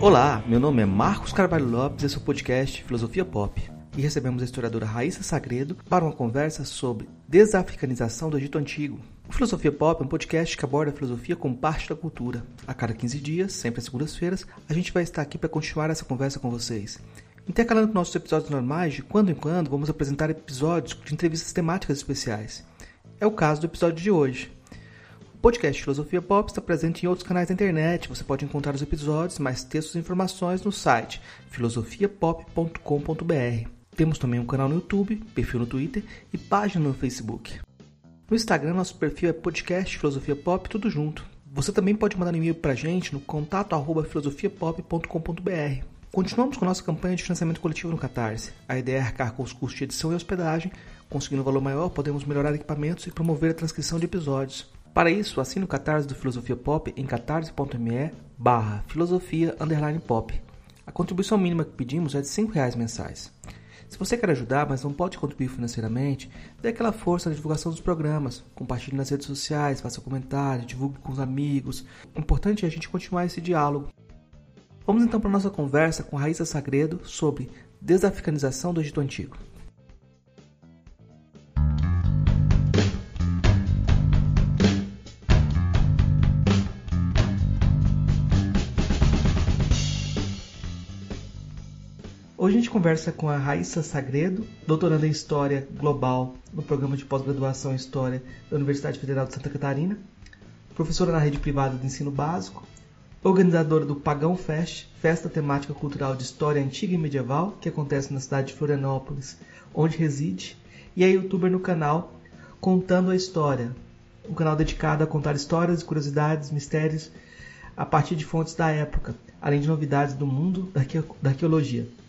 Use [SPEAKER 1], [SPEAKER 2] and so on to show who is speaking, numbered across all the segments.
[SPEAKER 1] Olá, meu nome é Marcos Carvalho Lopes e esse é o podcast Filosofia Pop. E recebemos a historiadora Raíssa Sagredo para uma conversa sobre desafricanização do Egito Antigo. O Filosofia Pop é um podcast que aborda a filosofia como parte da cultura. A cada 15 dias, sempre às segundas-feiras, a gente vai estar aqui para continuar essa conversa com vocês. Intercalando com nossos episódios normais, de quando em quando vamos apresentar episódios de entrevistas temáticas especiais. É o caso do episódio de hoje. Podcast Filosofia Pop está presente em outros canais da internet. Você pode encontrar os episódios, mais textos e informações no site filosofiapop.com.br. Temos também um canal no YouTube, perfil no Twitter e página no Facebook. No Instagram, nosso perfil é podcast Filosofia Pop, tudo junto. Você também pode mandar um e-mail para a gente no contato arroba filosofiapop.com.br. Continuamos com nossa campanha de financiamento coletivo no Catarse. A ideia é arcar com os custos de edição e hospedagem. Conseguindo um valor maior, podemos melhorar equipamentos e promover a transcrição de episódios. Para isso, assine o Catarse do Filosofia Pop em catarse.me barra filosofia pop. A contribuição mínima que pedimos é de R$ reais mensais. Se você quer ajudar, mas não pode contribuir financeiramente, dê aquela força na divulgação dos programas. Compartilhe nas redes sociais, faça comentários, divulgue com os amigos. O importante é a gente continuar esse diálogo. Vamos então para a nossa conversa com Raíssa Sagredo sobre desafricanização do Egito Antigo. Hoje a gente conversa com a Raíssa Sagredo, doutoranda em História Global no programa de pós-graduação em História da Universidade Federal de Santa Catarina, professora na rede privada de ensino básico organizadora do Pagão Fest, festa temática cultural de história antiga e medieval, que acontece na cidade de Florianópolis, onde reside, e é youtuber no canal Contando a História, um canal dedicado a contar histórias, curiosidades, mistérios a partir de fontes da época, além de novidades do mundo da arqueologia.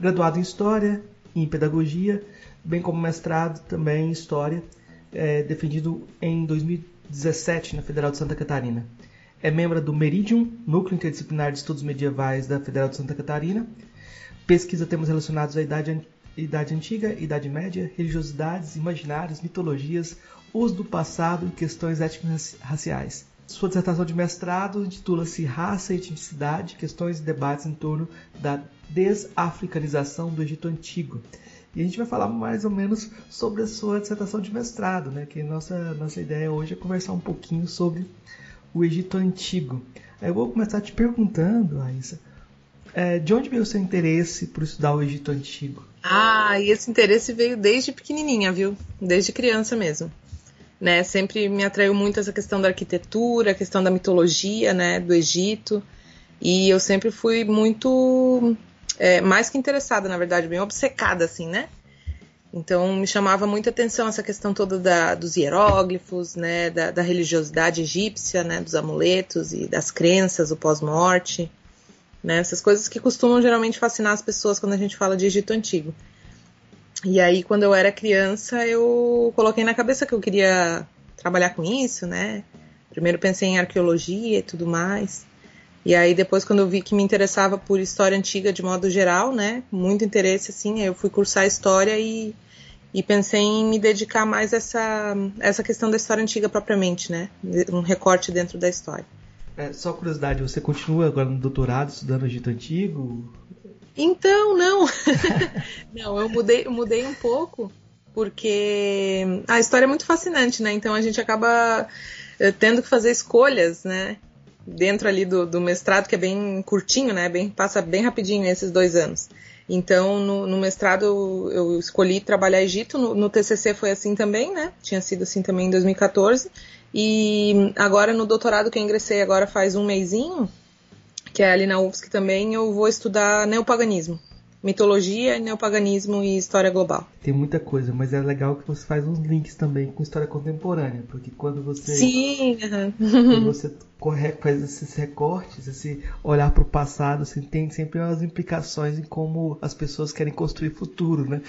[SPEAKER 1] Graduado em História e em Pedagogia, bem como mestrado também em História, é, defendido em 2017 na Federal de Santa Catarina. É membro do Meridium, Núcleo Interdisciplinar de Estudos Medievais da Federal de Santa Catarina. Pesquisa temas relacionados à Idade, Idade Antiga, Idade Média, religiosidades, imaginários, mitologias, uso do passado e questões étnico-raciais. Sua dissertação de mestrado intitula-se Raça e Etnicidade, questões e debates em torno da desafricanização do Egito Antigo. E a gente vai falar mais ou menos sobre a sua dissertação de mestrado, né? Que nossa, nossa ideia hoje é conversar um pouquinho sobre o Egito Antigo. Eu vou começar te perguntando, Raíssa, é, de onde veio o seu interesse por estudar o Egito Antigo?
[SPEAKER 2] Ah, e esse interesse veio desde pequenininha, viu? Desde criança mesmo. Né, sempre me atraiu muito essa questão da arquitetura, a questão da mitologia, né, do Egito. E eu sempre fui muito, é, mais que interessada, na verdade, bem obcecada, assim, né? Então me chamava muita atenção essa questão toda da, dos hieróglifos, né, da, da, religiosidade egípcia, né, dos amuletos e das crenças, o pós-morte, né, essas coisas que costumam geralmente fascinar as pessoas quando a gente fala de Egito Antigo. E aí, quando eu era criança, eu coloquei na cabeça que eu queria trabalhar com isso, né? Primeiro pensei em arqueologia e tudo mais. E aí depois quando eu vi que me interessava por história antiga de modo geral, né, muito interesse assim, eu fui cursar história e, e pensei em me dedicar mais a essa essa questão da história antiga propriamente, né, um recorte dentro da história.
[SPEAKER 1] É, só curiosidade, você continua agora no doutorado estudando Egito Antigo?
[SPEAKER 2] Então, não. não, eu mudei, mudei um pouco porque a história é muito fascinante, né? Então a gente acaba eh, tendo que fazer escolhas, né? dentro ali do, do, mestrado, que é bem curtinho, né? Bem, passa bem rapidinho esses dois anos. Então, no, no mestrado, eu, escolhi trabalhar Egito, no, no, TCC foi assim também, né? Tinha sido assim também em 2014. E agora, no doutorado que eu ingressei agora faz um mêsinho, que é ali na UFSC também, eu vou estudar neopaganismo mitologia, neopaganismo e história global.
[SPEAKER 1] Tem muita coisa, mas é legal que você faz uns links também com história contemporânea, porque quando você
[SPEAKER 2] Sim,
[SPEAKER 1] quando você faz esses recortes, esse olhar para o passado, você tem sempre umas implicações em como as pessoas querem construir futuro, né?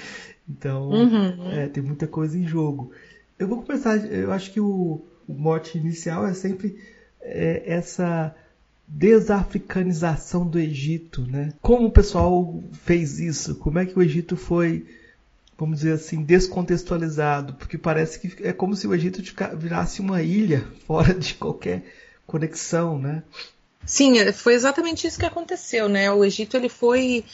[SPEAKER 1] Então, uhum. é, tem muita coisa em jogo. Eu vou começar, eu acho que o, o mote inicial é sempre é, essa desafricanização do Egito, né? Como o pessoal fez isso? Como é que o Egito foi, vamos dizer assim, descontextualizado? Porque parece que é como se o Egito virasse uma ilha fora de qualquer conexão, né?
[SPEAKER 2] Sim, é, foi exatamente isso que aconteceu, né? O Egito ele foi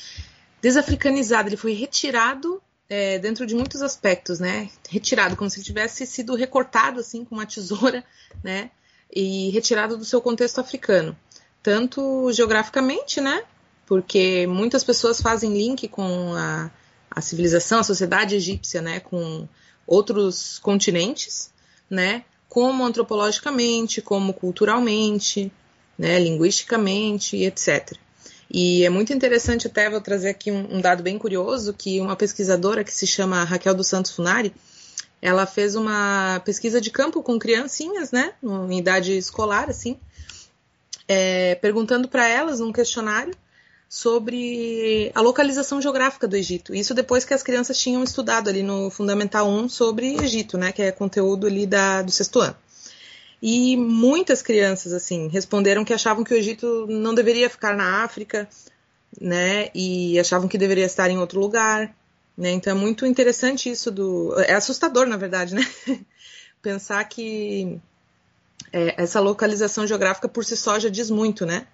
[SPEAKER 2] desafricanizado, ele foi retirado é, dentro de muitos aspectos, né? Retirado, como se tivesse sido recortado assim com uma tesoura, né? E retirado do seu contexto africano, tanto geograficamente, né? Porque muitas pessoas fazem link com a, a civilização, a sociedade egípcia, né? Com outros continentes, né? Como antropologicamente, como culturalmente, né? Linguisticamente, etc. E é muito interessante, até vou trazer aqui um, um, dado bem curioso, que uma pesquisadora que se chama Raquel dos Santos Funari, ela fez uma pesquisa de campo com criancinhas, né, em idade escolar, assim, é, perguntando para elas num questionário sobre a localização geográfica do Egito. Isso depois que as crianças tinham estudado ali no Fundamental 1 sobre Egito, né, que é conteúdo ali da, do sexto ano. E muitas crianças, assim, responderam que achavam que o Egito não deveria ficar na África, né? E achavam que deveria estar em outro lugar, né? Então é muito interessante isso do. É assustador, na verdade, né? Pensar que é, essa localização geográfica por si só já diz muito, né?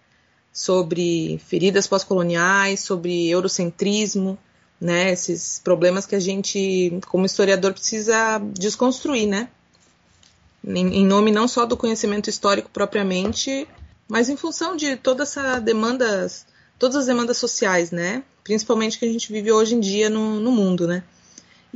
[SPEAKER 2] Sobre feridas pós-coloniais, sobre eurocentrismo, né? Esses problemas que a gente, como historiador, precisa desconstruir, né? em nome não só do conhecimento histórico propriamente, mas em função de toda essa demandas, todas as demandas sociais, né? Principalmente que a gente vive hoje em dia no, no mundo, né?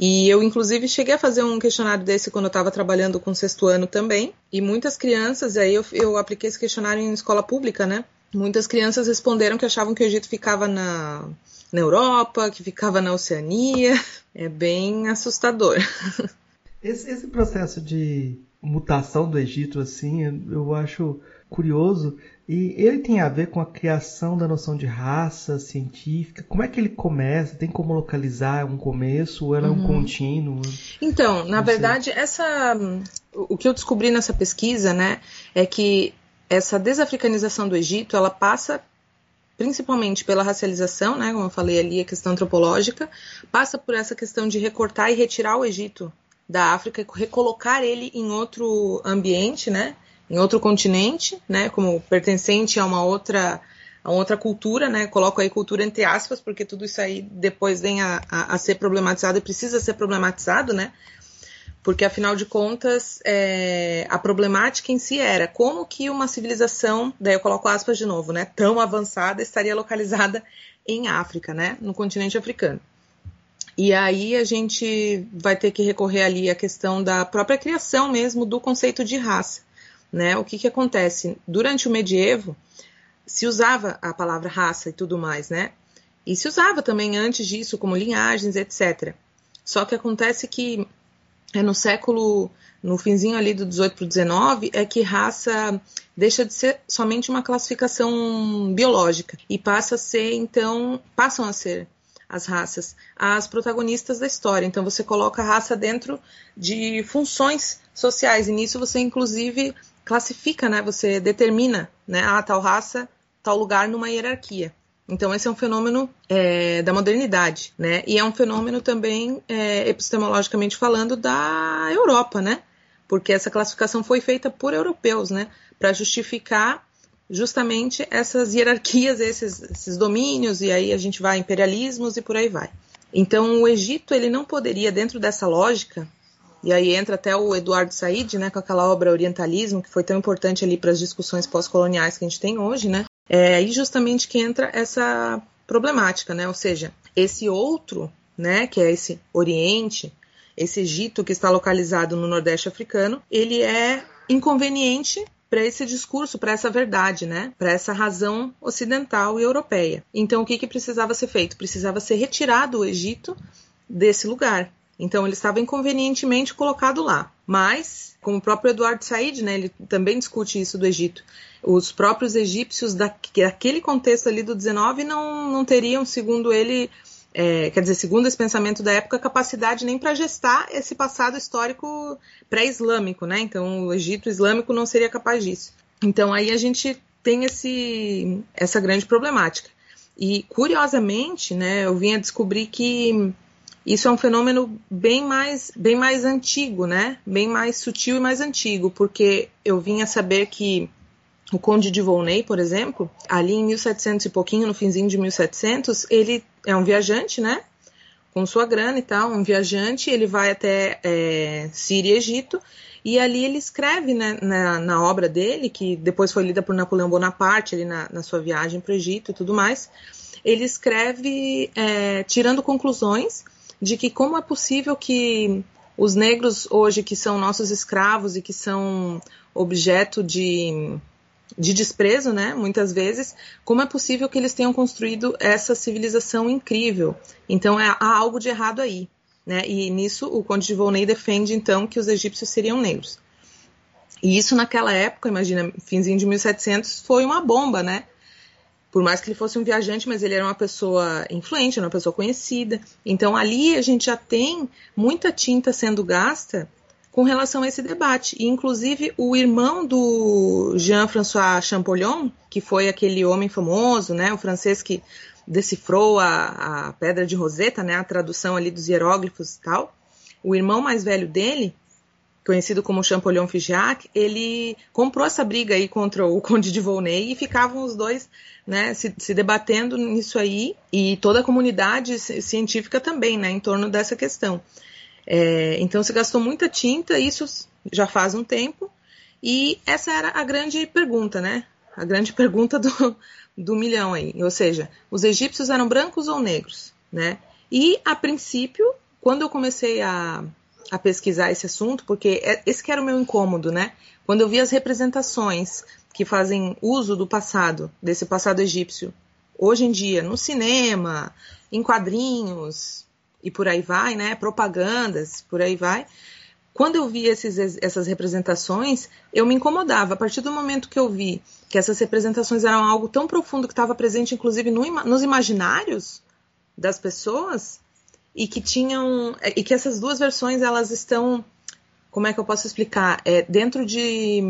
[SPEAKER 2] E eu, inclusive, cheguei a fazer um questionário desse quando eu estava trabalhando com sexto ano também. E muitas crianças, aí eu, eu apliquei esse questionário em escola pública, né? Muitas crianças responderam que achavam que o Egito ficava na, na Europa, que ficava na Oceania. É bem assustador.
[SPEAKER 1] Esse, esse processo de mutação do Egito, assim, eu acho curioso. E ele tem a ver com a criação da noção de raça científica. Como é que ele começa? Tem como localizar um começo ou ela é um uhum. contínuo?
[SPEAKER 2] Então, na verdade, essa o que eu descobri nessa pesquisa, né, é que essa desafricanização do Egito, ela passa principalmente pela racialização, né, como eu falei ali, a questão antropológica, passa por essa questão de recortar e retirar o Egito da África, recolocar ele em outro ambiente, né? Em outro continente, né? Como pertencente a uma outra a outra cultura, né? Coloco aí cultura entre aspas, porque tudo isso aí depois vem a, a, a ser problematizado e precisa ser problematizado, né? Porque afinal de contas, é, a problemática em si era como que uma civilização, daí eu coloco aspas de novo, né? Tão avançada estaria localizada em África, né? No continente africano. E aí a gente vai ter que recorrer ali à questão da própria criação mesmo do conceito de raça. Né? O que, que acontece? Durante o medievo, se usava a palavra raça e tudo mais, né? E se usava também antes disso, como linhagens, etc. Só que acontece que é no século, no finzinho ali do 18 para o 19, é que raça deixa de ser somente uma classificação biológica e passa a ser, então, passam a ser as raças, as protagonistas da história. Então você coloca a raça dentro de funções sociais e nisso você inclusive classifica, né? Você determina, né? A ah, tal raça, tal lugar numa hierarquia. Então esse é um fenômeno é, da modernidade, né? E é um fenômeno também é, epistemologicamente falando da Europa, né? Porque essa classificação foi feita por europeus, né? Para justificar justamente essas hierarquias, esses, esses domínios, e aí a gente vai imperialismos e por aí vai. Então o Egito ele não poderia, dentro dessa lógica, e aí entra até o Eduardo Said, né, com aquela obra Orientalismo, que foi tão importante ali para as discussões pós-coloniais que a gente tem hoje, né? É aí justamente que entra essa problemática, né? Ou seja, esse outro, né, que é esse Oriente, esse Egito que está localizado no Nordeste africano, ele é inconveniente para esse discurso, para essa verdade, né? Para essa razão ocidental e europeia. Então, o que, que precisava ser feito? Precisava ser retirado o Egito desse lugar. Então, ele estava inconvenientemente colocado lá. Mas, como o próprio Eduardo Said, né, ele também discute isso do Egito. Os próprios egípcios daquele contexto ali do 19 não, não teriam, segundo ele, é, quer dizer, segundo esse pensamento da época, capacidade nem para gestar esse passado histórico pré-islâmico, né? Então, o Egito islâmico não seria capaz disso. Então, aí a gente tem esse, essa grande problemática. E, curiosamente, né, eu vim a descobrir que isso é um fenômeno bem mais, bem mais antigo, né? Bem mais sutil e mais antigo, porque eu vim a saber que o Conde de Volney, por exemplo, ali em 1700 e pouquinho, no finzinho de 1700, ele é um viajante, né? Com sua grana e tal, um viajante, ele vai até é, Síria e Egito, e ali ele escreve né, na, na, obra dele, que depois foi lida por Napoleão Bonaparte, ali na, na sua viagem para o Egito e tudo mais, ele escreve é, tirando conclusões de que como é possível que os negros hoje, que são nossos escravos e que são objeto de de desprezo, né? Muitas vezes, como é possível que eles tenham construído essa civilização incrível? Então é, há algo de errado aí, né? E nisso o Conde de Volney defende então que os egípcios seriam negros. E isso naquela época, imagina, finzinho de 1700, foi uma bomba, né? Por mais que ele fosse um viajante, mas ele era uma pessoa influente, uma pessoa conhecida. Então ali a gente já tem muita tinta sendo gasta com relação a esse debate. E, inclusive, o irmão do Jean-François Champollion, que foi aquele homem famoso, né, o francês que decifrou a, a Pedra de Roseta, né, a tradução ali dos hieróglifos e tal, o irmão mais velho dele, conhecido como Champollion Figeac, ele comprou essa briga aí contra o Conde de Volney e ficavam os dois né, se, se, debatendo nisso aí e toda a comunidade científica também, né, em torno dessa questão. É, então se gastou muita tinta, isso já faz um tempo, e essa era a grande pergunta, né? A grande pergunta do, do milhão aí. Ou seja, os egípcios eram brancos ou negros, né? E a princípio, quando eu comecei a, a pesquisar esse assunto, porque é, esse que era o meu incômodo, né? Quando eu vi as representações que fazem uso do passado, desse passado egípcio, hoje em dia, no cinema, em quadrinhos, e por aí vai, né? Propagandas, por aí vai. Quando eu vi esses, essas representações, eu me incomodava. A partir do momento que eu vi que essas representações eram algo tão profundo que estava presente, inclusive, no, nos imaginários das pessoas, e que tinham. e que essas duas versões elas estão. Como é que eu posso explicar? É, dentro de.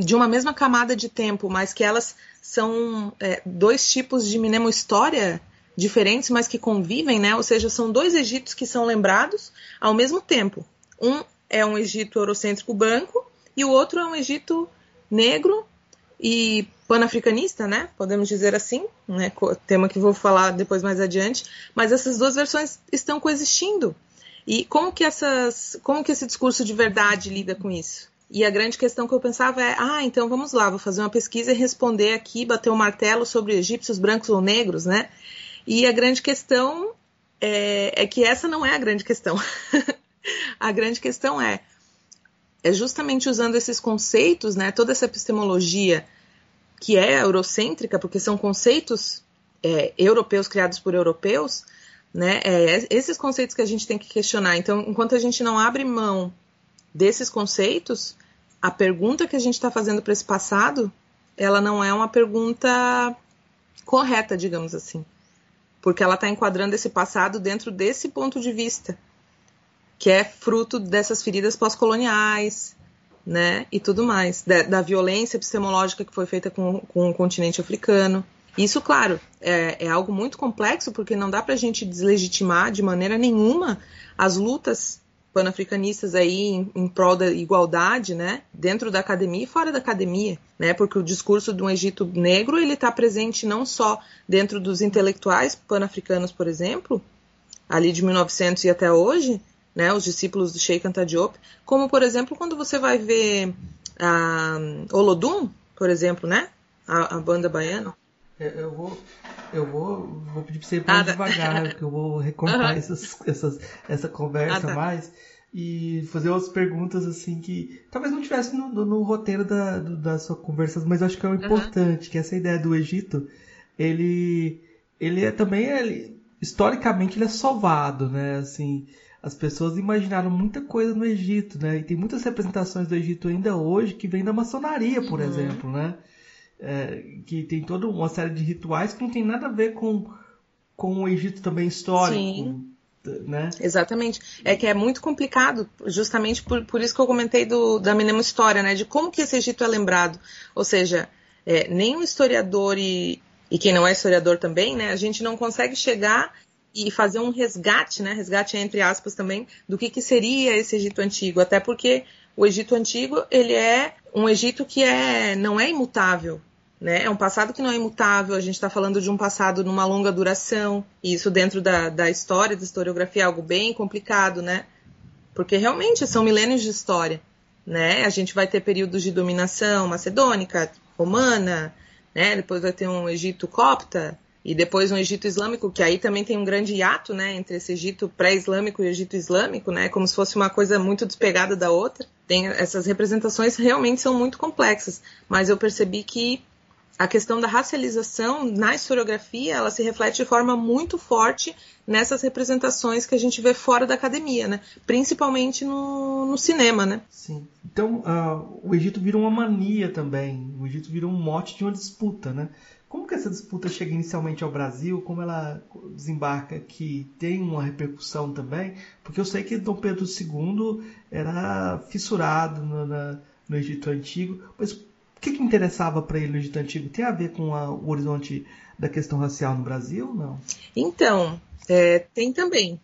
[SPEAKER 2] De uma mesma camada de tempo, mas que elas são é, dois tipos de mnemo-história diferentes, mas que convivem, né? Ou seja, são dois Egitos que são lembrados ao mesmo tempo. Um é um Egito eurocêntrico branco e o outro é um Egito negro e panafricanista, né? Podemos dizer assim, né? Tema que vou falar depois mais adiante. Mas essas duas versões estão coexistindo. E como que essas, como que esse discurso de verdade lida com isso? E a grande questão que eu pensava é: ah, então vamos lá, vou fazer uma pesquisa e responder aqui, bater o um martelo sobre egípcios brancos ou negros, né? E a grande questão é, é que essa não é a grande questão. a grande questão é, é justamente usando esses conceitos, né, toda essa epistemologia que é eurocêntrica, porque são conceitos é, europeus criados por europeus, né, é, esses conceitos que a gente tem que questionar. Então, enquanto a gente não abre mão desses conceitos, a pergunta que a gente está fazendo para esse passado, ela não é uma pergunta correta, digamos assim porque ela está enquadrando esse passado dentro desse ponto de vista, que é fruto dessas feridas pós-coloniais, né, e tudo mais, da, da, violência epistemológica que foi feita com, com o continente africano. Isso, claro, é, é algo muito complexo, porque não dá para a gente deslegitimar de maneira nenhuma as lutas panafricanistas aí em, em prol da igualdade, né, dentro da academia e fora da academia, né, porque o discurso de um Egito negro ele está presente não só dentro dos intelectuais panafricanos, por exemplo, ali de 1900 e até hoje, né, os discípulos do Sheikh Anta Diop, como por exemplo quando você vai ver a Olodum, por exemplo, né, a, a banda baiana.
[SPEAKER 1] É, eu vou, eu vou, vou pedir para você ir mais ah, devagar, porque eu vou recortar uhum. essas, essas, essa conversa ah, tá. mais e fazer outras perguntas assim que talvez não tivesse no, no, no roteiro da, do, da sua conversa, mas acho que é importante, uhum. que essa ideia do Egito, ele, ele é também, ele, historicamente, ele é sovado, né? Assim, as pessoas imaginaram muita coisa no Egito, né? E tem muitas representações do Egito ainda hoje que vêm da maçonaria, por uhum. exemplo, né? é, que tem toda uma série de rituais que não tem nada a ver com, com o Egito também histórico. Sim. Né?
[SPEAKER 2] Exatamente. É que é muito complicado, justamente por, por isso que eu comentei do, da mínima história, né? De como que esse Egito é lembrado. Ou seja, é, nem o historiador e, e quem não é historiador também, né? A gente não consegue chegar e fazer um resgate, né? Resgate entre aspas também do que, que seria esse Egito antigo, até porque o Egito antigo ele é um Egito que é não é imutável, né? É um passado que não é imutável, a gente está falando de um passado numa longa duração, e isso dentro da, da história, da historiografia, é algo bem complicado, né? Porque realmente são milênios de história, né? A gente vai ter períodos de dominação macedônica, romana, né? Depois vai ter um Egito copta, e depois um Egito Islâmico, que aí também tem um grande hiato, né, entre esse Egito pré-islâmico e Egito Islâmico, né, como se fosse uma coisa muito despegada da outra. Tem essas representações realmente são muito complexas, mas eu percebi que a questão da racialização na historiografia ela se reflete de forma muito forte nessas representações que a gente vê fora da academia, né? Principalmente no, no cinema, né?
[SPEAKER 1] Sim. Então uh, o Egito vira uma mania também. O Egito vira um mote de uma disputa, né? Como que essa disputa chega inicialmente ao Brasil? Como ela desembarca aqui? Tem uma repercussão também? Porque eu sei que Dom Pedro II era fissurado no, na, no Egito Antigo, mas que, que interessava para ele no Egito Antigo? Tem a ver com a, o horizonte da questão racial no Brasil? Não?
[SPEAKER 2] Então, é, tem também.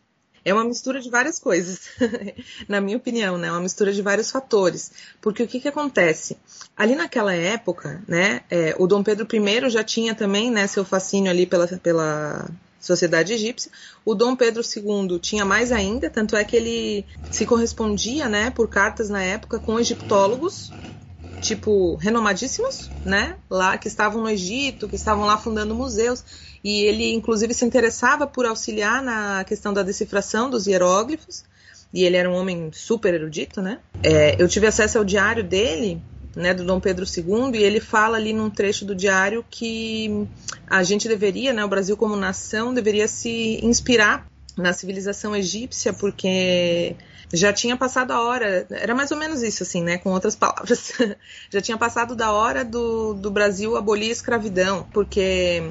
[SPEAKER 2] É uma mistura de várias coisas, na minha opinião, né? É uma mistura de vários fatores. Porque o que, que acontece? Ali naquela época, né, é, o Dom Pedro I já tinha também né, seu fascínio ali pela, pela sociedade egípcia. O Dom Pedro II tinha mais ainda, tanto é que ele se correspondia, né, por cartas na época com egiptólogos tipo, renomadíssimos, né? Lá que estavam no Egito, que estavam lá fundando museus. E ele, inclusive, se interessava por auxiliar na questão da decifração dos hieróglifos. E ele era um homem super erudito, né? É, eu tive acesso ao diário dele, né, do Dom Pedro II, e ele fala ali num trecho do diário que a gente deveria, né, o Brasil como nação, deveria se inspirar na civilização egípcia, porque já tinha passado a hora, era mais ou menos isso, assim, né? Com outras palavras. já tinha passado da hora do, do Brasil abolir a escravidão, porque,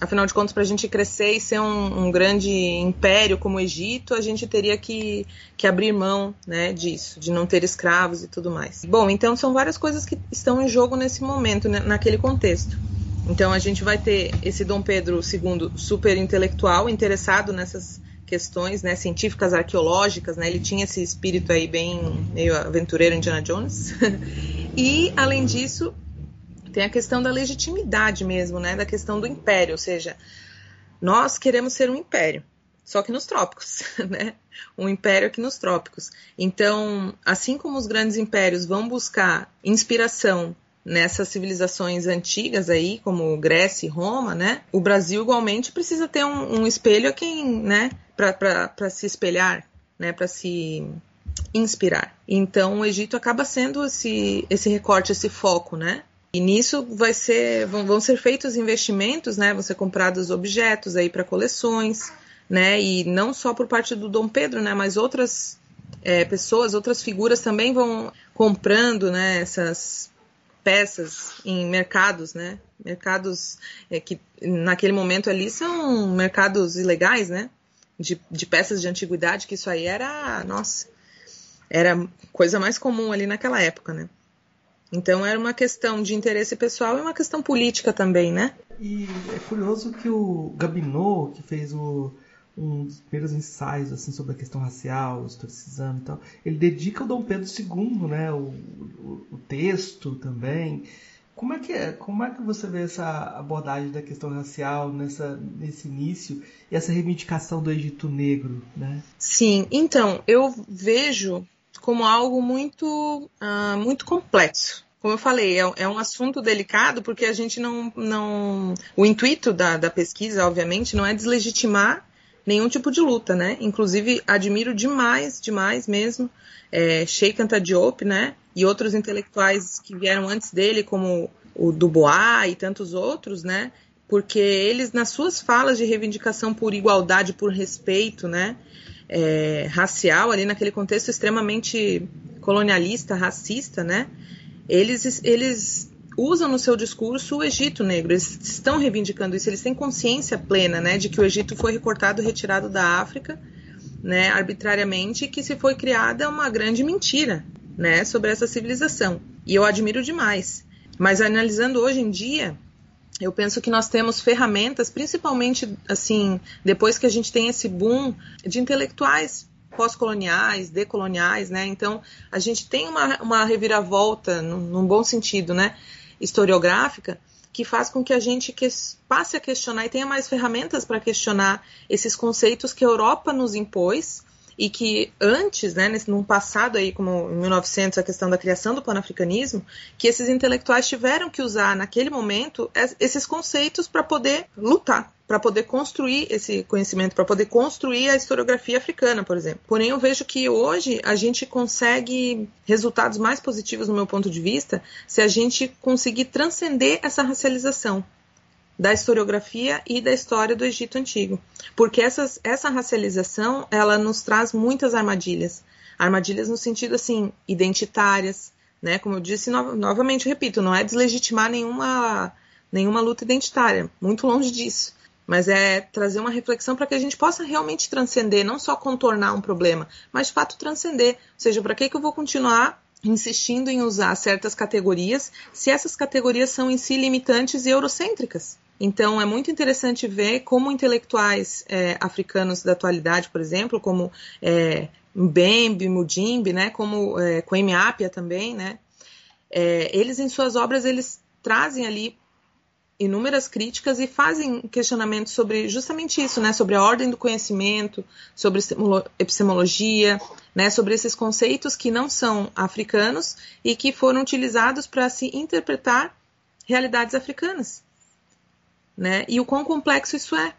[SPEAKER 2] afinal de contas, para a gente crescer e ser um, um, grande império como o Egito, a gente teria que, que abrir mão né, disso, de não ter escravos e tudo mais. Bom, então são várias coisas que estão em jogo nesse momento, né, naquele contexto. Então a gente vai ter esse Dom Pedro II super intelectual, interessado nessas questões né, científicas, arqueológicas, né, ele tinha esse espírito aí bem meio aventureiro Indiana Jones. e, além disso, tem a questão da legitimidade mesmo, né, da questão do império, ou seja, nós queremos ser um império, só que nos trópicos, né? Um império aqui nos trópicos. Então, assim como os grandes impérios vão buscar inspiração nessas civilizações antigas aí, como Grécia e Roma, né? O Brasil igualmente precisa ter um, um espelho a quem, né? Para se espelhar, né? Para se inspirar. Então, o Egito acaba sendo esse, esse recorte, esse foco, né? E nisso vai ser, vão, vão ser feitos investimentos, né? Vão ser comprados objetos aí para coleções, né? E não só por parte do Dom Pedro, né? Mas outras é, pessoas, outras figuras também vão comprando, né? Essas peças em mercados, né? Mercados é, que naquele momento ali são mercados ilegais, né? De, de peças de antiguidade, que isso aí era, nossa, era coisa mais comum ali naquela época, né? Então era uma questão de interesse pessoal e uma questão política também, né?
[SPEAKER 1] E é curioso que o Gabinot, que fez o um dos primeiros ensaios assim sobre a questão racial, historicizando e tal. Ele dedica ao Dom Pedro II, né, o, o, o, texto também. Como é que é? Como é que você vê essa abordagem da questão racial nessa nesse início e essa reivindicação do Egito Negro, né?
[SPEAKER 2] Sim, então eu vejo como algo muito uh, muito complexo como eu falei, é, é, um assunto delicado porque a gente não. não o intuito da, da pesquisa, obviamente, não é deslegitimar nenhum tipo de luta, né? Inclusive, admiro demais, demais mesmo, é, Sheikh Anta Diop, né? E outros intelectuais que vieram antes dele, como o Dubois e tantos outros, né? Porque eles, nas suas falas de reivindicação por igualdade, por respeito, né? É, racial, ali naquele contexto extremamente colonialista, racista, né? Eles, eles usam no seu discurso o Egito negro. Eles estão reivindicando isso, eles têm consciência plena né, de que o Egito foi recortado, retirado da África né, arbitrariamente e que se foi criada uma grande mentira né, sobre essa civilização. E eu admiro demais. Mas analisando hoje em dia, eu penso que nós temos ferramentas, principalmente assim, depois que a gente tem esse boom de intelectuais pós-coloniais, decoloniais, né? Então, a gente tem uma, uma reviravolta, num, num bom sentido, né? Historiográfica, que faz com que a gente que, passe a questionar e tenha mais ferramentas para questionar esses conceitos que a Europa nos impôs e que antes, né, nesse, num passado aí, como em 1900, a questão da criação do panafricanismo, que esses intelectuais tiveram que usar naquele momento esses conceitos para poder lutar, para poder construir esse conhecimento, para poder construir a historiografia africana, por exemplo. Porém, eu vejo que hoje a gente consegue resultados mais positivos, no meu ponto de vista, se a gente conseguir transcender essa racialização da historiografia e da história do Egito Antigo. Porque essas, essa racialização, ela nos traz muitas armadilhas. Armadilhas no sentido, assim, identitárias, né? Como eu disse, no, novamente, repito, não é deslegitimar nenhuma, nenhuma luta identitária, muito longe disso. Mas é trazer uma reflexão para que a gente possa realmente transcender, não só contornar um problema, mas de fato transcender. Ou seja, para que, que eu vou continuar insistindo em usar certas categorias se essas categorias são em si limitantes e eurocêntricas? Então, é muito interessante ver como intelectuais é, africanos da atualidade, por exemplo, como é, Mbembe, Mudimbe, né, como é, Kwame também, né, é, eles em suas obras eles trazem ali inúmeras críticas e fazem questionamentos sobre justamente isso, né, sobre a ordem do conhecimento, sobre epistemologia, né, sobre esses conceitos que não são africanos e que foram utilizados para se interpretar realidades africanas né? E o quão complexo isso é.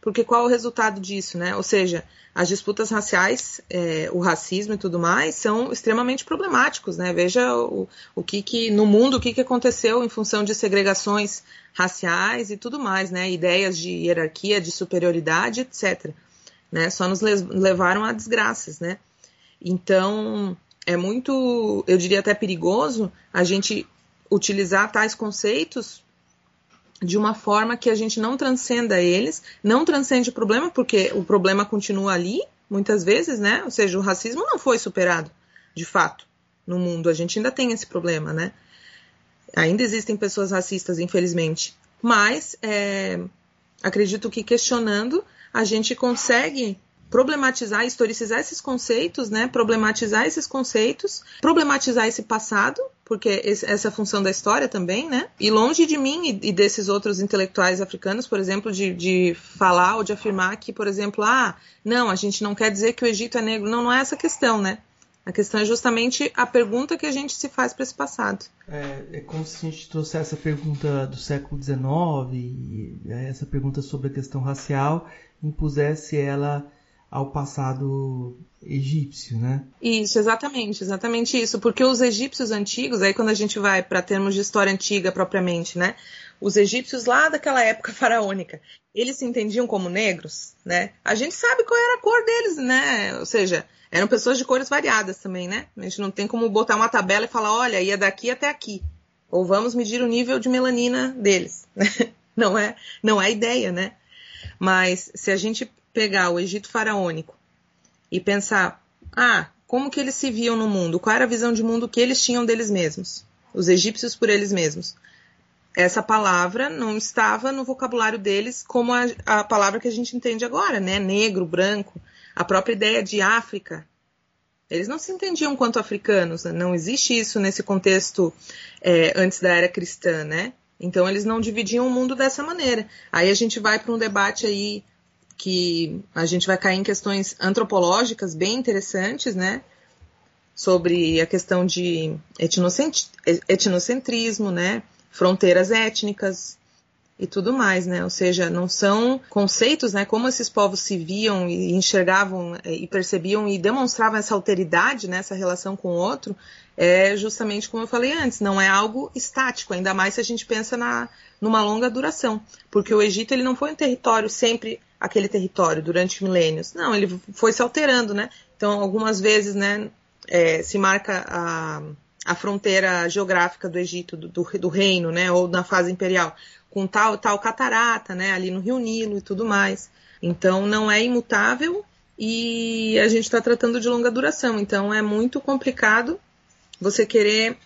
[SPEAKER 2] Porque qual é o resultado disso, né? Ou seja, as disputas raciais, é, o racismo e tudo mais são extremamente problemáticos, né? Veja o, o que, que no mundo o que, que aconteceu em função de segregações raciais e tudo mais, né? Ideias de hierarquia, de superioridade, etc. Né? Só nos levaram a desgraças, né? Então é muito, eu diria até perigoso a gente utilizar tais conceitos de uma forma que a gente não transcenda eles, não transcende o problema, porque o problema continua ali, muitas vezes, né? Ou seja, o racismo não foi superado, de fato, no mundo. A gente ainda tem esse problema, né? Ainda existem pessoas racistas, infelizmente. Mas é, acredito que questionando a gente consegue problematizar, historicizar esses conceitos, né? Problematizar esses conceitos, problematizar esse passado, porque essa é a função da história também, né? E longe de mim e, desses outros intelectuais africanos, por exemplo, de, de falar ou de afirmar que, por exemplo, ah, não, a gente não quer dizer que o Egito é negro. Não, não é essa a questão, né? A questão é justamente a pergunta que a gente se faz para esse passado.
[SPEAKER 1] É, é, como se a gente trouxesse essa pergunta do século XIX, e essa pergunta sobre a questão racial, impusesse ela ao passado egípcio, né?
[SPEAKER 2] Isso, exatamente, exatamente isso, porque os egípcios antigos, aí quando a gente vai para termos de história antiga propriamente, né? Os egípcios lá daquela época faraônica, eles se entendiam como negros, né? A gente sabe qual era a cor deles, né? Ou seja, eram pessoas de cores variadas também, né? A gente não tem como botar uma tabela e falar, olha, ia daqui até aqui. Ou vamos medir o nível de melanina deles. Não é, não é ideia, né? Mas se a gente pegar o Egito faraônico e pensar, ah, como que eles se viam no mundo? Qual era a visão de mundo que eles tinham deles mesmos? Os egípcios por eles mesmos. Essa palavra não estava no vocabulário deles como a, a palavra que a gente entende agora, né? Negro, branco. A própria ideia de África. Eles não se entendiam quanto africanos. Né? Não existe isso nesse contexto é, antes da era cristã, né? Então eles não dividiam o mundo dessa maneira. Aí a gente vai para um debate aí que a gente vai cair em questões antropológicas bem interessantes, né? Sobre a questão de etnocentrismo, né? Fronteiras étnicas e tudo mais, né? Ou seja, não são conceitos, né? Como esses povos se viam e enxergavam é, e percebiam e demonstravam essa alteridade, né? Essa relação com o outro, é justamente como eu falei antes, não é algo estático, ainda mais se a gente pensa na, numa longa duração, porque o Egito ele não foi um território sempre aquele território durante milênios. Não, ele foi se alterando, né? Então, algumas vezes, né, é, se marca a, a fronteira geográfica do Egito, do, do, reino, né, ou na fase imperial, com tal tal catarata, né, ali no Rio Nilo e tudo mais. Então, não é imutável e a gente está tratando de longa duração. Então, é muito complicado você querer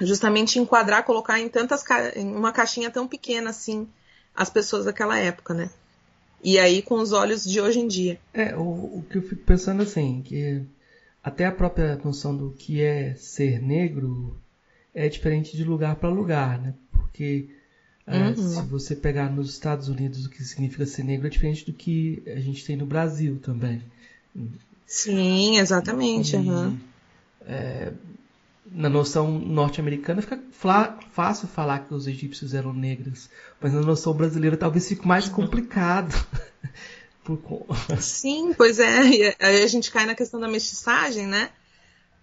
[SPEAKER 2] justamente enquadrar, colocar em tantas em uma caixinha tão pequena assim as pessoas daquela época, né? E aí com os olhos de hoje em dia.
[SPEAKER 1] É, o, o que eu fico pensando assim, que até a própria noção do que é ser negro é diferente de lugar para lugar, né? Porque é, uhum. se você pegar nos Estados Unidos o que significa ser negro é diferente do que a gente tem no Brasil também.
[SPEAKER 2] Sim, exatamente. E, uhum.
[SPEAKER 1] é, na noção norte-americana fica fácil falar que os egípcios eram negros, mas na noção brasileira talvez fique mais complicado.
[SPEAKER 2] Sim, pois é. Aí a gente cai na questão da mestiçagem, né?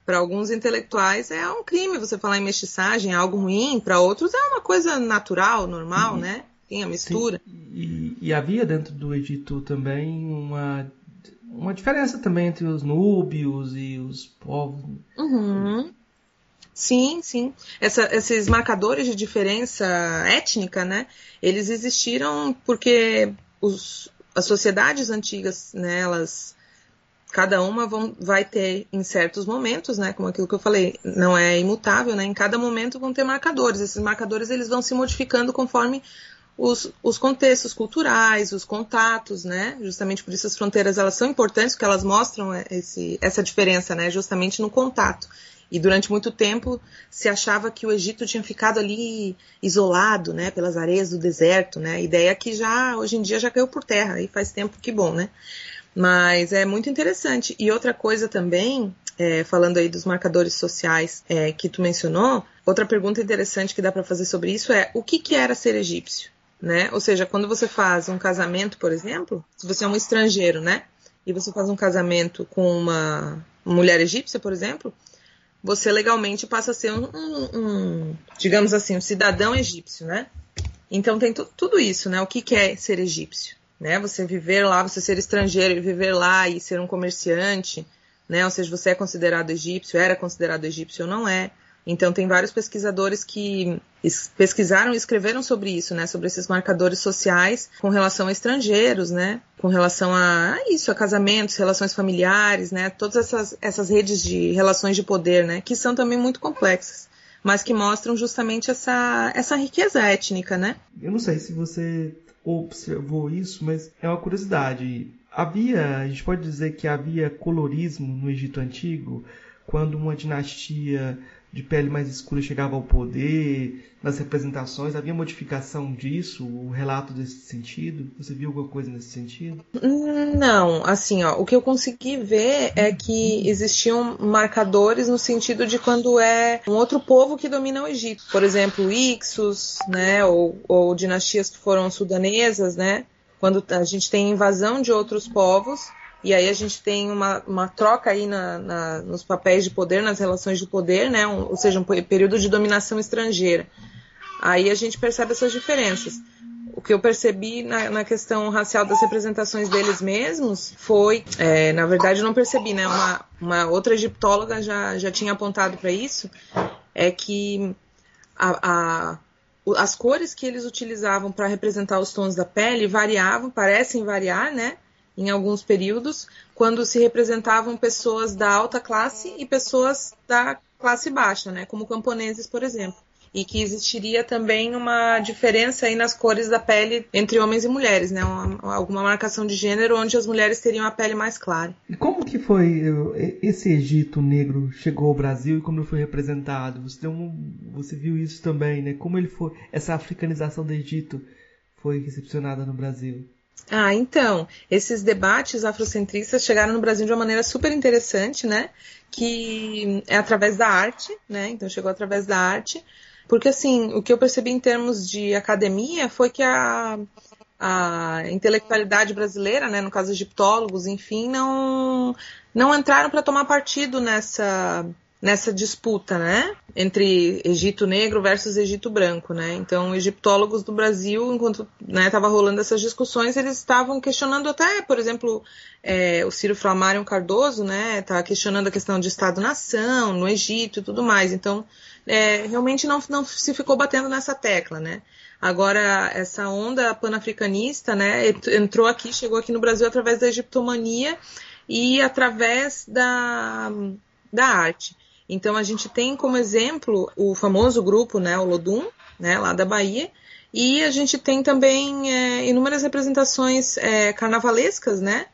[SPEAKER 2] Para alguns intelectuais é um crime você falar em mestiçagem, é algo ruim. Para outros é uma coisa natural, normal, e, né? Tem a mistura.
[SPEAKER 1] E, e, havia dentro do Egito também uma, uma diferença também entre os núbios e os povos.
[SPEAKER 2] Uhum. Sim, sim. Essa, esses marcadores de diferença étnica, né? Eles existiram porque os, as sociedades antigas, né? Elas, cada uma vão, vai ter em certos momentos, né? Como aquilo que eu falei, não é imutável, né? Em cada momento vão ter marcadores. Esses marcadores eles vão se modificando conforme os, os, contextos culturais, os contatos, né? Justamente por isso as fronteiras elas são importantes, porque elas mostram esse, essa diferença, né? Justamente no contato. E durante muito tempo se achava que o Egito tinha ficado ali isolado, né, pelas areias do deserto, né? Ideia é que já hoje em dia já caiu por terra e faz tempo que bom, né? Mas é muito interessante. E outra coisa também, é, falando aí dos marcadores sociais é, que tu mencionou, outra pergunta interessante que dá para fazer sobre isso é o que, que era ser egípcio, né? Ou seja, quando você faz um casamento, por exemplo, se você é um estrangeiro, né? E você faz um casamento com uma mulher egípcia, por exemplo, você legalmente passa a ser um, um, um digamos assim, um cidadão egípcio, né? Então tem tudo isso, né? O que, que é ser egípcio? Né? Você viver lá, você ser estrangeiro e viver lá e ser um comerciante, né? Ou seja, você é considerado egípcio, era considerado egípcio ou não é. Então, tem vários pesquisadores que pesquisaram e escreveram sobre isso, né? Sobre esses marcadores sociais com relação a estrangeiros, né? Com relação a, a isso, a casamentos, relações familiares, né? Todas essas, essas redes de relações de poder, né? Que são também muito complexas, mas que mostram justamente essa, essa riqueza étnica, né?
[SPEAKER 1] Eu não sei se você observou isso, mas é uma curiosidade. Havia, a gente pode dizer que havia colorismo no Egito Antigo, quando uma dinastia de pele mais escura chegava ao poder, nas representações, havia modificação disso, o relato desse sentido? Você viu alguma coisa nesse sentido?
[SPEAKER 2] Não, assim, ó, o que eu consegui ver é que existiam marcadores no sentido de quando é um outro povo que domina o Egito, por exemplo, Ixos, né, ou, ou dinastias que foram sudanesas, né, quando a gente tem invasão de outros povos, e aí a gente tem uma, uma troca aí na, na, nos papéis de poder, nas relações de poder, né? Um, ou seja, um período de dominação estrangeira. Aí a gente percebe essas diferenças. O que eu percebi na, na questão racial das representações deles mesmos foi, é, na verdade, não percebi, né? Uma, uma outra egiptóloga já, já tinha apontado para isso, é que a, a, as cores que eles utilizavam para representar os tons da pele variavam, parecem variar, né? Em alguns períodos, quando se representavam pessoas da alta classe e pessoas da classe baixa, né, como camponeses, por exemplo. E que existiria também uma diferença aí nas cores da pele entre homens e mulheres, né? Uma, alguma marcação de gênero onde as mulheres teriam a pele mais clara.
[SPEAKER 1] E como que foi esse Egito negro chegou ao Brasil e como ele foi representado? Você, um, você viu isso também, né? Como ele foi essa africanização do Egito foi recepcionada no Brasil?
[SPEAKER 2] Ah, então, esses debates afrocentristas chegaram no Brasil de uma maneira super interessante, né? Que é através da arte, né? Então chegou através da arte. Porque, assim, o que eu percebi em termos de academia foi que a, a intelectualidade brasileira, né, no caso egiptólogos, enfim, não, não entraram para tomar partido nessa nessa disputa, né, entre Egito Negro versus Egito Branco, né? Então, egiptólogos do Brasil, enquanto estava né, rolando essas discussões, eles estavam questionando até, por exemplo, é, o Ciro Flamário Cardoso, né, tá questionando a questão de Estado-nação no Egito e tudo mais. Então, é, realmente não, não se ficou batendo nessa tecla, né? Agora, essa onda panafricanista, né, entrou aqui, chegou aqui no Brasil através da egiptomania e através da, da arte. Então a gente tem como exemplo o famoso grupo, né, o Lodum, né, lá da Bahia, e a gente tem também é, inúmeras representações é, carnavalescas, né?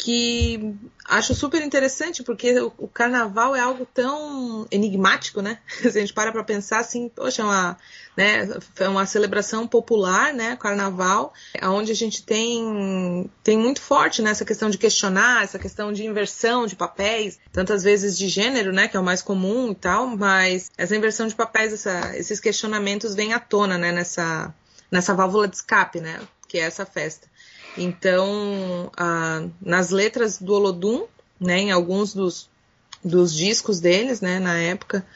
[SPEAKER 2] Que acho super interessante, porque o, o, carnaval é algo tão enigmático, né? Se a gente para para pensar assim, poxa, é uma, né, é uma celebração popular, né? Carnaval, onde a gente tem, tem muito forte né, questão de questionar, essa questão de inversão de papéis, tantas vezes de gênero, né? Que é o mais comum e tal, mas essa inversão de papéis, essa, esses questionamentos vêm à tona, né? Nessa, nessa válvula de escape, né? Que é essa festa. Então, nas letras do Olodum, né, em alguns dos, dos discos deles, né, na época,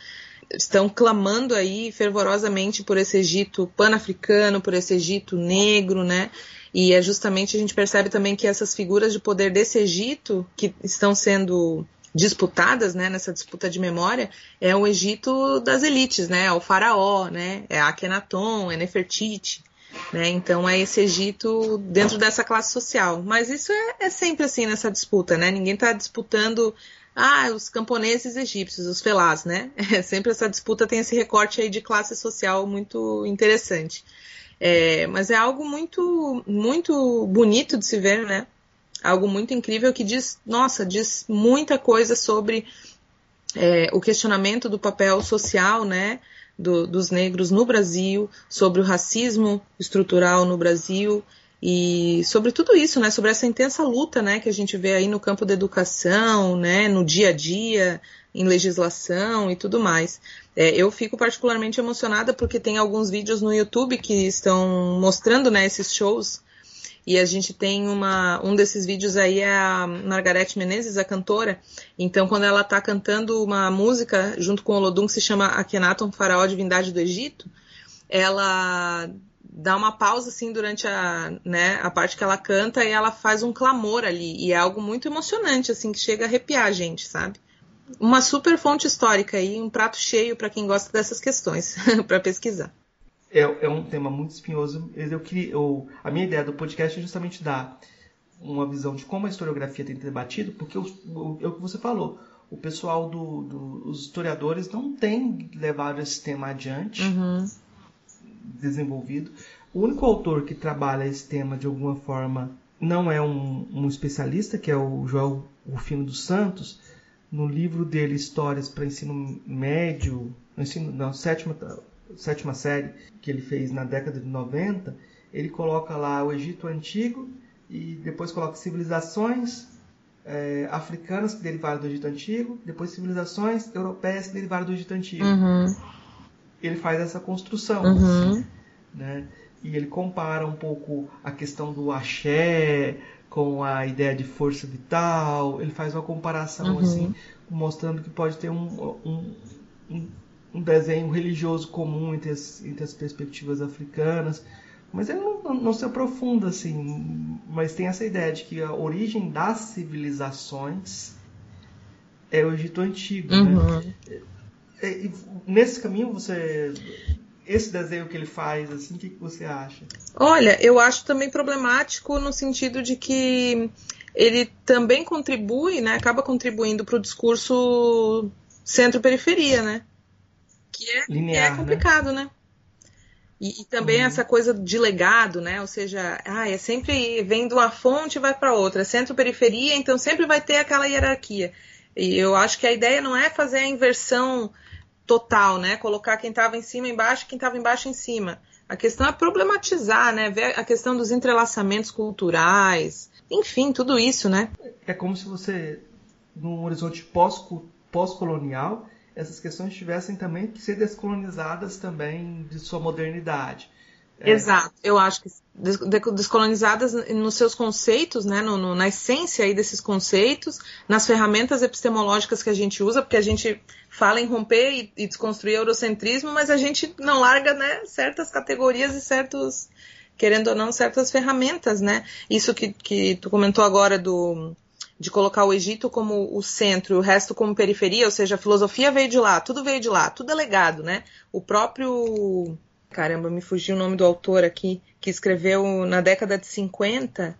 [SPEAKER 2] estão clamando aí fervorosamente por esse Egito pan-africano, por esse Egito negro, né? E é justamente a gente percebe também que essas figuras de poder desse Egito que estão sendo disputadas, né, nessa disputa de memória, é o Egito das elites, né? É o faraó, né? É Akhenaton, é Nefertiti. Né? Então é esse Egito dentro dessa classe social. Mas isso é, é sempre assim nessa disputa, né? Ninguém está disputando ah, os camponeses egípcios, os felás, né? É, sempre essa disputa tem esse recorte aí de classe social muito interessante. É, mas é algo muito, muito bonito de se ver, né? Algo muito incrível que diz, nossa, diz muita coisa sobre é, o questionamento do papel social, né? Do, dos negros no Brasil, sobre o racismo estrutural no Brasil e sobre tudo isso, né, sobre essa intensa luta, né, que a gente vê aí no campo da educação, né, no dia a dia, em legislação e tudo mais. É, eu fico particularmente emocionada porque tem alguns vídeos no YouTube que estão mostrando, né, esses shows e a gente tem uma, um desses vídeos aí é a Margarete Menezes, a cantora. Então, quando ela está cantando uma música junto com o Olodum que se chama Akhenaton, Faraó Divindade do Egito, ela dá uma pausa assim durante a, né, a parte que ela canta e ela faz um clamor ali. E é algo muito emocionante, assim, que chega a arrepiar a gente, sabe? Uma super fonte histórica aí, um prato cheio para quem gosta dessas questões, para pesquisar
[SPEAKER 1] é, é um tema muito espinhoso. Eu queria, eu, a minha ideia do podcast é justamente dar uma visão de como a historiografia tem debatido, porque o, o, é o que você falou. O pessoal dos do, historiadores não tem levado esse tema adiante, uhum. desenvolvido. O único autor que trabalha esse tema de alguma forma não é um, um especialista, que é o Joel Rufino dos Santos. No livro dele, Histórias para Ensino Médio, ensino, não, sétima, sétima série que ele fez na década de 90, ele coloca lá o Egito Antigo e depois coloca civilizações é, africanas que derivaram do Egito Antigo, depois civilizações europeias que derivaram do Egito Antigo. Uhum. Ele faz essa construção. Uhum. Assim, né? E ele compara um pouco a questão do axé com a ideia de força vital. Ele faz uma comparação uhum. assim, mostrando que pode ter um, um, um um desenho religioso comum entre as, entre as perspectivas africanas, mas ele não, não, se aprofunda assim, mas tem essa ideia de que a origem das civilizações é o Egito Antigo. Né? Uhum. Né? E, e, nesse caminho, você esse desenho que ele faz, assim, o que, que você acha?
[SPEAKER 2] Olha, eu acho também problemático no sentido de que ele também contribui, né, acaba contribuindo para o discurso centro-periferia, né? Que é, Linear, que é né? complicado, né? né? E, e, também uhum. essa coisa de legado, né? Ou seja, ah, é sempre vem de uma fonte e vai para outra, centro-periferia, então sempre vai ter aquela hierarquia. E eu acho que a ideia não é fazer a inversão total, né? Colocar quem estava em cima embaixo, quem estava embaixo em cima. A questão é problematizar, né? Ver a questão dos entrelaçamentos culturais, enfim, tudo isso, né?
[SPEAKER 1] É como se você, num horizonte pós-colonial, essas questões tivessem também que ser descolonizadas também de sua modernidade.
[SPEAKER 2] É. Exato, eu acho que descolonizadas nos seus conceitos, né, no, no, na essência aí desses conceitos, nas ferramentas epistemológicas que a gente usa, porque a gente fala em romper e, e desconstruir eurocentrismo, mas a gente não larga né, certas categorias e certos, querendo ou não, certas ferramentas, né? Isso que, que tu comentou agora do, de colocar o Egito como o centro e o resto como periferia, ou seja, a filosofia veio de lá, tudo veio de lá, tudo é legado, né? O próprio. Caramba, me fugiu o nome do autor aqui, que escreveu na década de 50.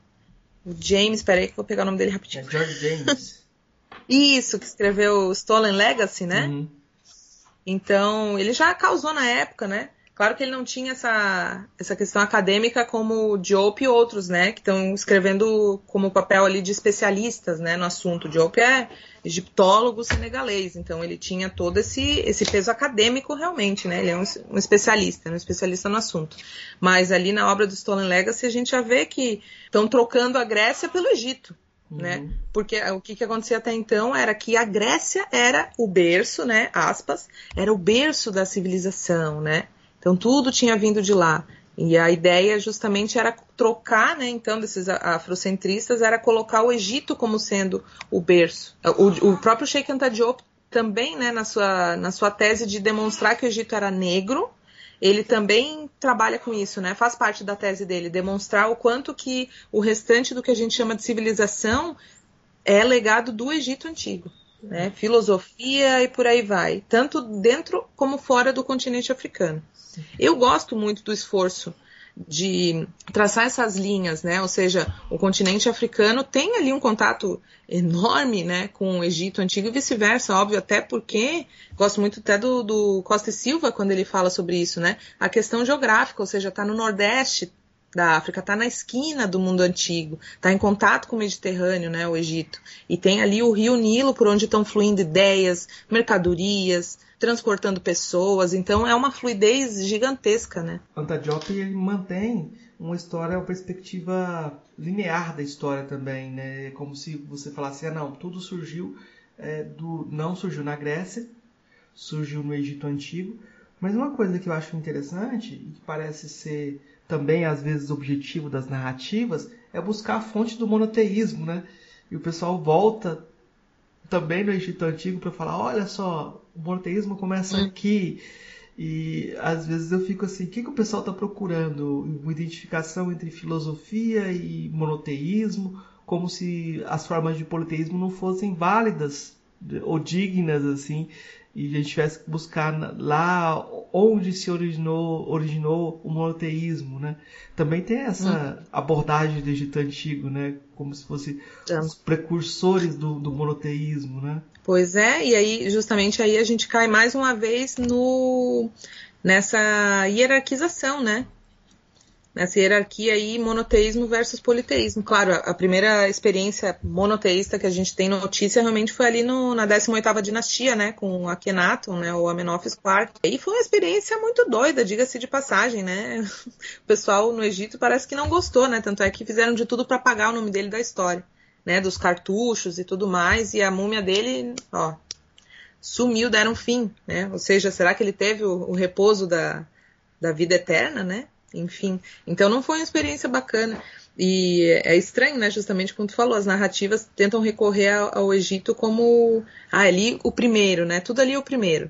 [SPEAKER 2] O James, peraí que vou pegar o nome dele rapidinho.
[SPEAKER 1] É George James.
[SPEAKER 2] Isso, que escreveu Stolen Legacy, né? Uhum. Então, ele já causou na época, né? Claro que ele não tinha essa, essa questão acadêmica como o Diop e outros, né? Que estão escrevendo como papel ali de especialistas, né? No assunto. O Diop é egiptólogo senegalês, então ele tinha todo esse, esse peso acadêmico realmente, né? Ele é um, um especialista, um especialista no assunto. Mas ali na obra do Stolen Legacy a gente já vê que estão trocando a Grécia pelo Egito. Né? Uhum. Porque o que, que acontecia até então era que a Grécia era o berço, né? Aspas, era o berço da civilização, né? Então tudo tinha vindo de lá. E a ideia justamente era trocar, né, então, desses afrocentristas, era colocar o Egito como sendo o berço. O, o próprio Sheikh Anta Diop também, né, na sua, na sua tese de demonstrar que o Egito era negro, ele também trabalha com isso, né? Faz parte da tese dele, demonstrar o quanto que o restante do que a gente chama de civilização é legado do Egito antigo né? filosofia e por aí vai, tanto dentro como fora do continente africano. Eu gosto muito do esforço de traçar essas linhas, né? Ou seja, o continente africano tem ali um contato enorme, né, com o Egito antigo e vice-versa, óbvio, até porque gosto muito até do, do Costa e Silva quando ele fala sobre isso, né? A questão geográfica, ou seja, está no Nordeste, da África, está na esquina do mundo antigo, está em contato com o Mediterrâneo, né, o Egito. E tem ali o rio Nilo por onde estão fluindo ideias, mercadorias, transportando pessoas. Então é uma fluidez gigantesca, né?
[SPEAKER 1] Antadiop ele mantém uma história, uma perspectiva linear da história também, né? Como se você falasse, ah, não, tudo surgiu é, do, não surgiu na Grécia, surgiu no Egito antigo. Mas uma coisa que eu acho interessante e que parece ser também às vezes objetivo das narrativas é buscar a fonte do monoteísmo, né? E o pessoal volta também no Egito Antigo para falar, olha só, o monoteísmo começa hum. aqui. E às vezes eu fico assim, o que, que o pessoal está procurando? Uma identificação entre filosofia e monoteísmo, como se as formas de politeísmo não fossem válidas ou dignas, assim e a gente tivesse que buscar lá onde se originou, originou o monoteísmo, né? Também tem essa hum. abordagem do Egito Antigo, né? Como se fosse é. os precursores do, do, monoteísmo, né?
[SPEAKER 2] Pois é, e aí justamente aí a gente cai mais uma vez no nessa hierarquização, né? Nessa hierarquia aí monoteísmo versus politeísmo. Claro, a primeira experiência monoteísta que a gente tem notícia realmente foi ali no, na 18ª dinastia, né, com Akhenaton, né, o Amenófis IV. E foi uma experiência muito doida, diga-se de passagem, né? O pessoal no Egito parece que não gostou, né? Tanto é que fizeram de tudo para apagar o nome dele da história, né, dos cartuchos e tudo mais, e a múmia dele, ó, sumiu, deram fim, né? Ou seja, será que ele teve o, o repouso da, da vida eterna, né? Enfim. Então não foi uma experiência bacana. E é estranho, né? Justamente como tu falou, as narrativas tentam recorrer ao, Egito como ah, ali o primeiro, né? Tudo ali é o primeiro.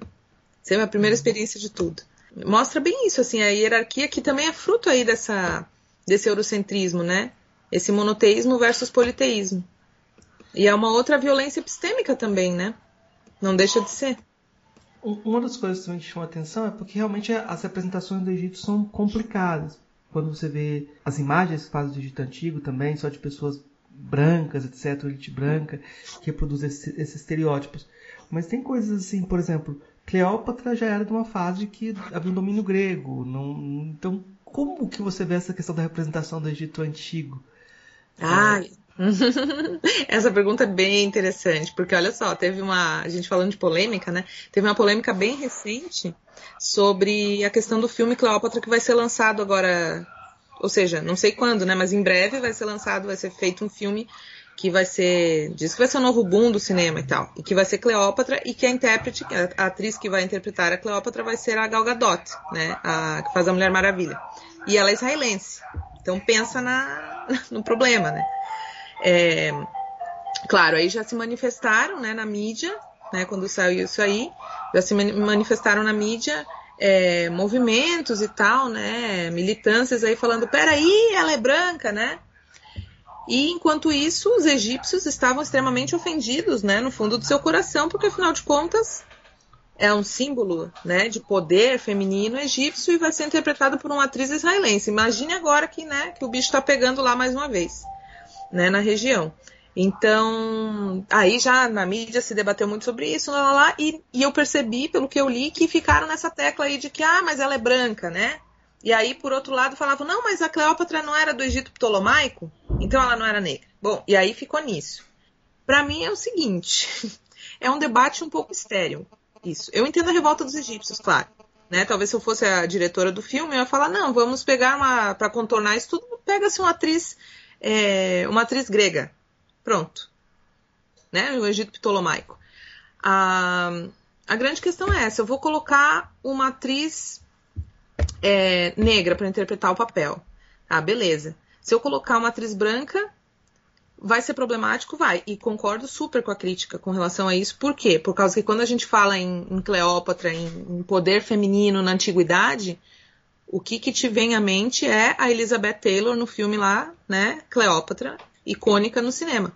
[SPEAKER 2] Sempre a primeira uhum. experiência de tudo. Mostra bem isso, assim, a hierarquia que também é fruto aí dessa, desse eurocentrismo, né? Esse monoteísmo versus politeísmo. E é uma outra violência epistêmica também, né? Não deixa de ser.
[SPEAKER 1] Uma das coisas também que chama atenção é porque realmente as representações do Egito são complicadas. Quando você vê as imagens que fazem do Egito Antigo também, só de pessoas brancas, etc., elite branca, que reproduz esses, esses estereótipos. Mas tem coisas assim, por exemplo, Cleópatra já era de uma fase que havia um domínio grego. Não, então, como que você vê essa questão da representação do Egito Antigo?
[SPEAKER 2] Ah, é... Essa pergunta é bem interessante, porque olha só, teve uma. A gente falando de polêmica, né? Teve uma polêmica bem recente sobre a questão do filme Cleópatra que vai ser lançado agora. Ou seja, não sei quando, né? Mas em breve vai ser lançado, vai ser feito um filme que vai ser. Diz que vai ser o um novo boom do cinema e tal. E que vai ser Cleópatra e que a intérprete, a atriz que vai interpretar a Cleópatra vai ser a Gal Gadot, né? A, que faz a Mulher Maravilha. E ela é israelense. Então pensa na, no problema, né? É, claro, aí já se manifestaram né, na mídia, né, quando saiu isso aí, já se manifestaram na mídia é, movimentos e tal, né, militâncias aí falando, peraí, ela é branca, né? E enquanto isso, os egípcios estavam extremamente ofendidos, né, no fundo do seu coração, porque afinal de contas é um símbolo, né, de poder feminino egípcio e vai ser interpretado por uma atriz israelense. Imagine agora que, né, que o bicho está pegando lá mais uma vez né, na região. Então, aí já na mídia se debateu muito sobre isso, lá, lá, lá e, e, eu percebi, pelo que eu li, que ficaram nessa tecla aí de que, ah, mas ela é branca, né? E aí, por outro lado, falavam, não, mas a Cleópatra não era do Egito Ptolomaico, então ela não era negra. Bom, e aí ficou nisso. Para mim é o seguinte, é um debate um pouco estéreo, isso. Eu entendo a revolta dos egípcios, claro. Né? Talvez se eu fosse a diretora do filme, eu ia falar, não, vamos pegar uma. para contornar isso tudo, pega-se uma atriz. É, uma atriz grega. Pronto. Né? O Egito Ptolomaico. A, a grande questão é essa: eu vou colocar uma atriz é, negra para interpretar o papel. Ah, beleza. Se eu colocar uma atriz branca, vai ser problemático? Vai. E concordo super com a crítica com relação a isso. Por quê? Por causa que quando a gente fala em, em Cleópatra, em, em, poder feminino na antiguidade, o que, que te vem à mente é a Elizabeth Taylor no filme lá, né? Cleópatra, icônica no cinema.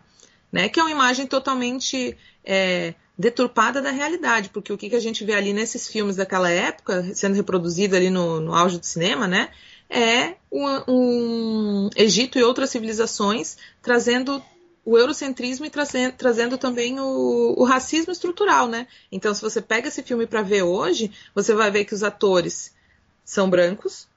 [SPEAKER 2] Né? Que é uma imagem totalmente é, deturpada da realidade, porque o que, que a gente vê ali nesses filmes daquela época, sendo reproduzido ali no, no auge do cinema, né? é um, um Egito e outras civilizações trazendo o eurocentrismo e trazendo, trazendo também o, o, racismo estrutural, né? Então, se você pega esse filme para ver hoje, você vai ver que os atores são brancos.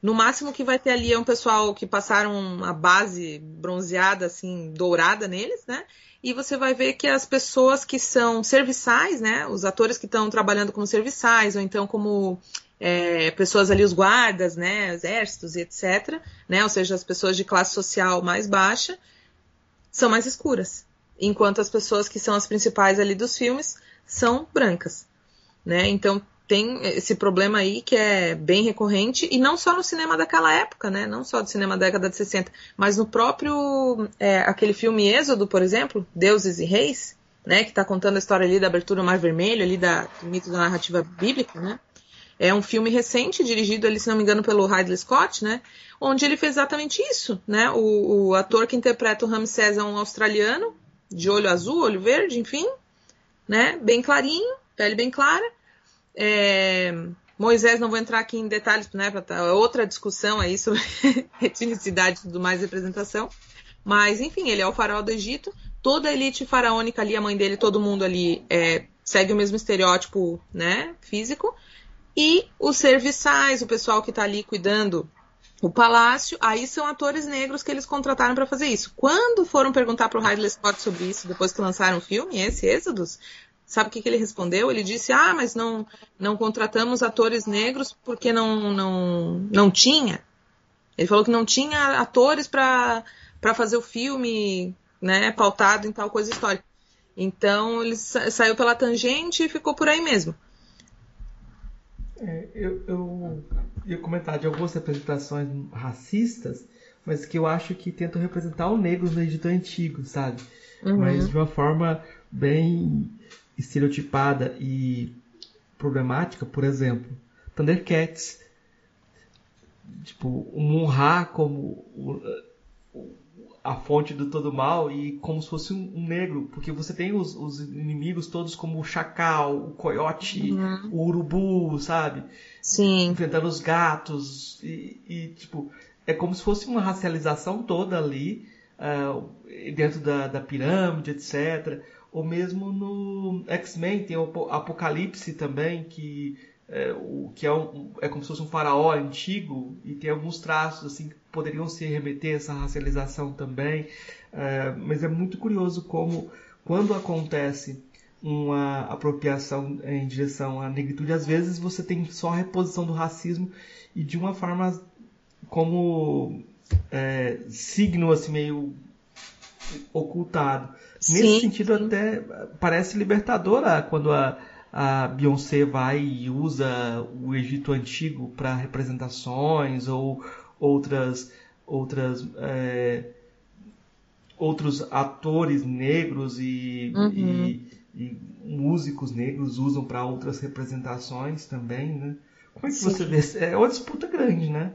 [SPEAKER 2] No máximo que vai ter ali é um pessoal que passaram uma base bronzeada, assim, dourada neles, né? E você vai ver que as pessoas que são serviçais, né? Os atores que estão trabalhando como serviçais, ou então como é, pessoas ali, os guardas, né, exércitos e etc., né, ou seja, as pessoas de classe social mais baixa, são mais escuras, enquanto as pessoas que são as principais ali dos filmes são brancas, né, então tem esse problema aí que é bem recorrente, e não só no cinema daquela época, né, não só do cinema da década de 60, mas no próprio, é, aquele filme Êxodo, por exemplo, Deuses e Reis, né, que está contando a história ali da abertura do Mar Vermelho, ali da, do mito da narrativa bíblica, né, é um filme recente, dirigido ali, se não me engano, pelo Ridley Scott, né? Onde ele fez exatamente isso, né? O, o ator que interpreta o Ramsés é um australiano, de olho azul, olho verde, enfim, né? Bem clarinho, pele bem clara. É... Moisés, não vou entrar aqui em detalhes, né? É outra discussão aí sobre etnicidade e tudo mais, representação. Mas, enfim, ele é o faraó do Egito. Toda a elite faraônica ali, a mãe dele, todo mundo ali é, segue o mesmo estereótipo, né? Físico. E os serviçais, o pessoal que está ali cuidando o palácio, aí são atores negros que eles contrataram para fazer isso. Quando foram perguntar para o Ridley Scott sobre isso, depois que lançaram o filme, esse Êxodos, sabe o que, que, ele respondeu? Ele disse: Ah, mas não, não contratamos atores negros porque não, não, não tinha. Ele falou que não tinha atores para fazer o filme né, pautado em tal coisa histórica. Então ele saiu pela tangente e ficou por aí mesmo.
[SPEAKER 1] É, eu, eu ia comentar de algumas representações racistas, mas que eu acho que tentam representar o negro no Egito Antigo, sabe? Uhum. Mas de uma forma bem estereotipada e problemática, por exemplo, Thundercats. Tipo, o Munra como a fonte do todo mal e como se fosse um, um negro, porque você tem os, os, inimigos todos como o chacal, o coiote, uhum. o urubu, sabe?
[SPEAKER 2] Sim.
[SPEAKER 1] Enfrentando os gatos e, e, tipo, é como se fosse uma racialização toda ali uh, dentro da, da pirâmide, etc. Ou mesmo no X-Men tem o Apocalipse também, que é, o que é, um, é como se fosse um faraó antigo e tem alguns traços assim que poderiam se remeter a essa racialização também, é, mas é muito curioso como quando acontece uma apropriação em direção à negritude, às vezes você tem só a reposição do racismo e de uma forma como é, signo assim meio ocultado. Sim, Nesse sentido sim. até parece libertadora quando a a Beyoncé vai e usa o Egito Antigo para representações ou outras outras é, outros atores negros e, uhum. e, e, músicos negros usam para outras representações também, né? Como é que Sim. você vê? É uma disputa grande, né?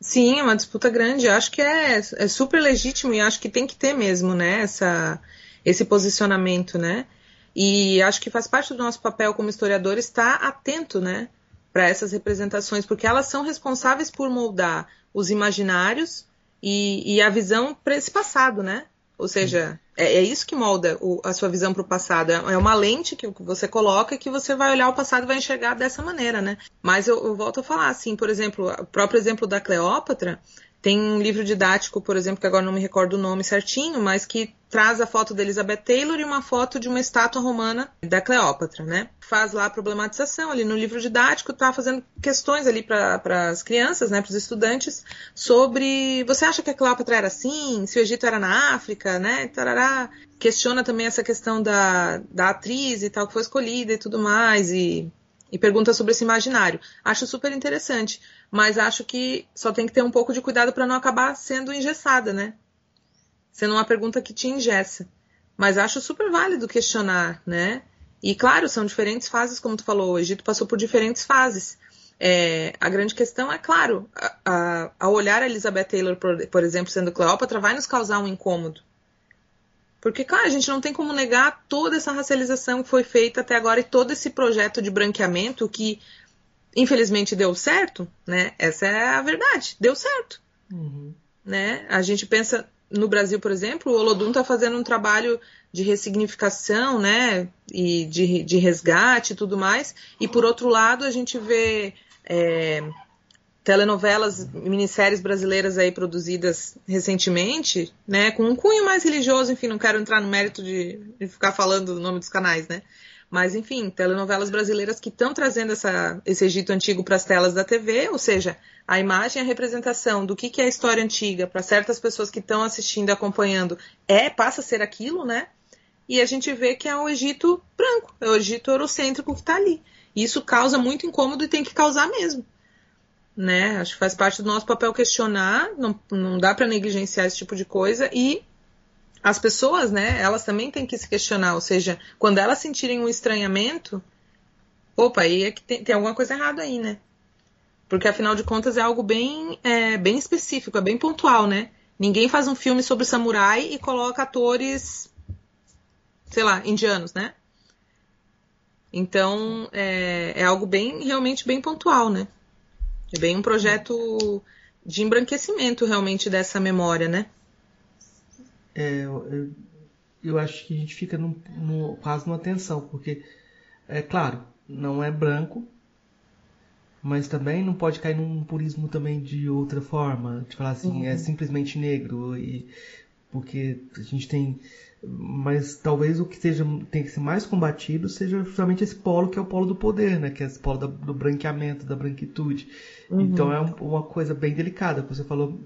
[SPEAKER 2] Sim, é uma disputa grande. Eu acho que é, é super legítimo e acho que tem que ter mesmo, né? Essa, esse posicionamento, né? E acho que faz parte do nosso papel como historiador estar atento, né, para essas representações, porque elas são responsáveis por moldar os imaginários e, e a visão para esse passado, né? Ou seja, é, é isso que molda o, a sua visão para o passado. É, é uma lente que você coloca que você vai olhar o passado e vai enxergar dessa maneira, né? Mas eu, eu volto a falar, assim, por exemplo, o próprio exemplo da Cleópatra, tem um livro didático, por exemplo, que agora não me recordo o nome certinho, mas que traz a foto da Elizabeth Taylor e uma foto de uma estátua romana da Cleópatra, né? Faz lá a problematização ali no livro didático, tá fazendo questões ali para as crianças, né, para os estudantes, sobre você acha que a Cleópatra era assim? Se o Egito era na África, né? Tarará. Questiona também essa questão da, da atriz e tal que foi escolhida e tudo mais e e pergunta sobre esse imaginário. Acho super interessante, mas acho que só tem que ter um pouco de cuidado para não acabar sendo engessada, né? Sendo uma pergunta que te engessa. Mas acho super válido questionar, né? E claro, são diferentes fases, como tu falou, o Egito passou por diferentes fases. É, a grande questão é, claro, a, a, ao olhar a Elizabeth Taylor, por, por exemplo, sendo Cleópatra, vai nos causar um incômodo. Porque, claro, a gente não tem como negar toda essa racialização que foi feita até agora e todo esse projeto de branqueamento que, infelizmente, deu certo, né? Essa é a verdade, deu certo. Uhum. Né? A gente pensa no Brasil, por exemplo, o Olodum está fazendo um trabalho de ressignificação, né? E de, de resgate e tudo mais. E, por outro lado, a gente vê... É, telenovelas, minisséries brasileiras aí produzidas recentemente, né, com um cunho mais religioso, enfim, não quero entrar no mérito de, de ficar falando o nome dos canais, né, mas enfim, telenovelas brasileiras que estão trazendo essa, esse Egito antigo para as telas da TV, ou seja, a imagem, a representação do que, que é a história antiga para certas pessoas que estão assistindo e acompanhando é passa a ser aquilo, né? E a gente vê que é o Egito branco, é o Egito eurocêntrico que está ali. E isso causa muito incômodo e tem que causar mesmo né? Acho que faz parte do nosso papel questionar, não, não dá para negligenciar esse tipo de coisa e as pessoas, né, elas também têm que se questionar, ou seja, quando elas sentirem um estranhamento, opa, aí é que tem, tem alguma coisa errada aí, né? Porque afinal de contas é algo bem, é, bem específico, é bem pontual, né? Ninguém faz um filme sobre samurai e coloca atores, sei lá, indianos, né? Então é, é algo bem, realmente bem pontual, né? É bem um projeto de embranquecimento realmente dessa memória, né?
[SPEAKER 1] É, eu, eu acho que a gente fica quase numa tensão, porque, é claro, não é branco, mas também não pode cair num purismo também de outra forma, de falar assim, é uhum. é simplesmente negro, e porque a gente tem mas talvez o que seja, tem que ser mais combatido seja justamente esse polo que é o polo do poder, né? Que é esse polo da, do branqueamento, da branquitude. Uhum. Então é um, uma coisa bem delicada. Você falou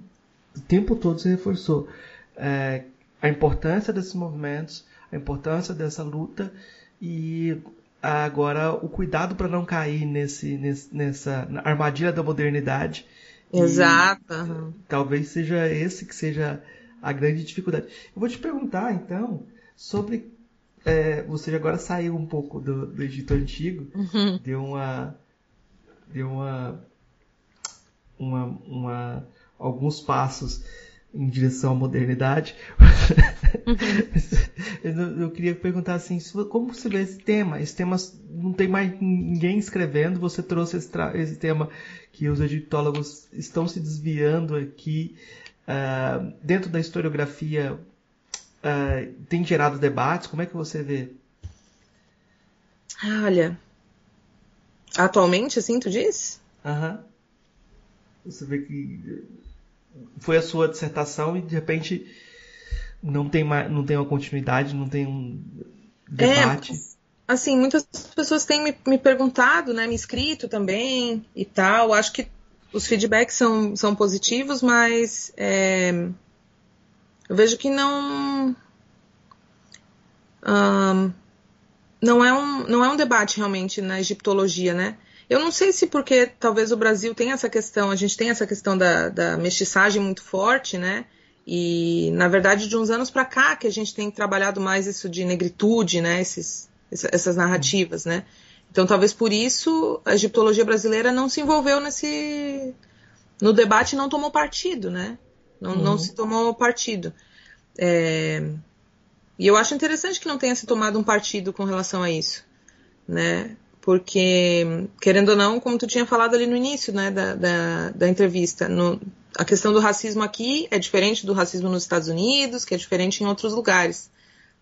[SPEAKER 1] o tempo todo você reforçou é, a importância desses movimentos, a importância dessa luta e agora o cuidado para não cair nesse, nesse, nessa armadilha da modernidade.
[SPEAKER 2] Exato. E,
[SPEAKER 1] talvez seja esse que seja a grande dificuldade. Eu vou te perguntar, então, sobre. É, você agora saiu um pouco do, do Egito Antigo, uhum. deu uma. deu uma, uma, uma. alguns passos em direção à modernidade. Uhum. eu queria perguntar assim, como você vê esse tema? Esse tema não tem mais ninguém escrevendo, você trouxe esse, esse tema que os egiptólogos estão se desviando aqui. Uh, dentro da historiografia uh, tem gerado debates? Como é que você vê?
[SPEAKER 2] Olha, atualmente, assim, tu diz?
[SPEAKER 1] Aham. Uhum. Você vê que foi a sua dissertação e de repente não tem, mais, não tem uma continuidade, não tem um debate. É,
[SPEAKER 2] assim, muitas pessoas têm me, me perguntado, né, me escrito também e tal. Acho que os feedbacks são, são positivos, mas é, eu vejo que não. Um, não, é um, não é um debate realmente na egiptologia, né? Eu não sei se porque talvez o Brasil tenha essa questão, a gente tem essa questão da, da mestiçagem muito forte, né? E, na verdade, de uns anos para cá que a gente tem trabalhado mais isso de negritude, né? Esses, essas narrativas, né? Então, talvez por isso a egiptologia brasileira não se envolveu nesse. no debate e não tomou partido, né? Não, uhum. não se tomou partido. É... E eu acho interessante que não tenha se tomado um partido com relação a isso, né? Porque, querendo ou não, como tu tinha falado ali no início né, da, da, da entrevista, no, a questão do racismo aqui é diferente do racismo nos Estados Unidos, que é diferente em outros lugares.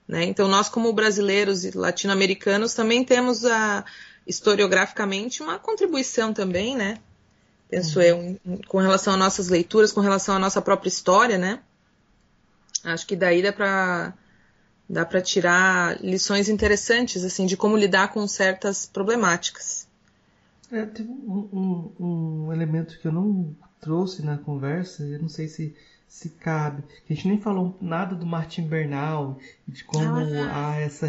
[SPEAKER 2] Né? Então, nós, como brasileiros e latino-americanos, também temos, a, historiograficamente, uma contribuição também, né? Penso uhum. eu, com relação às nossas leituras, com relação à nossa própria história, né? Acho que daí dá para dá para tirar lições interessantes assim de como lidar com certas problemáticas.
[SPEAKER 1] É, tem um, um, um, elemento que eu não trouxe na conversa, eu não sei se, se cabe. A gente nem falou nada do Martin Bernal, de como ah. há essa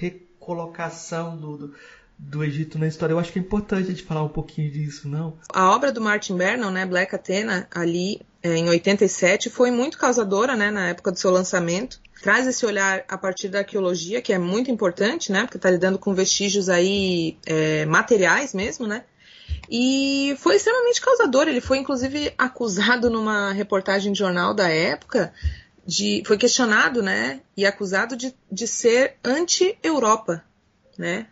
[SPEAKER 1] recolocação do, do, do, Egito na história. Eu acho que é importante a gente falar um pouquinho disso, não?
[SPEAKER 2] A obra do Martin Bernal, né, Black Athena, ali é, em 87, foi muito causadora, né, na época do seu lançamento. Traz esse olhar a partir da arqueologia, que é muito importante, né, porque está lidando com vestígios aí é, materiais mesmo, né. E foi extremamente causador. Ele foi, inclusive, acusado numa reportagem de jornal da época, de, foi questionado, né, e acusado de, de ser anti-Europa, né,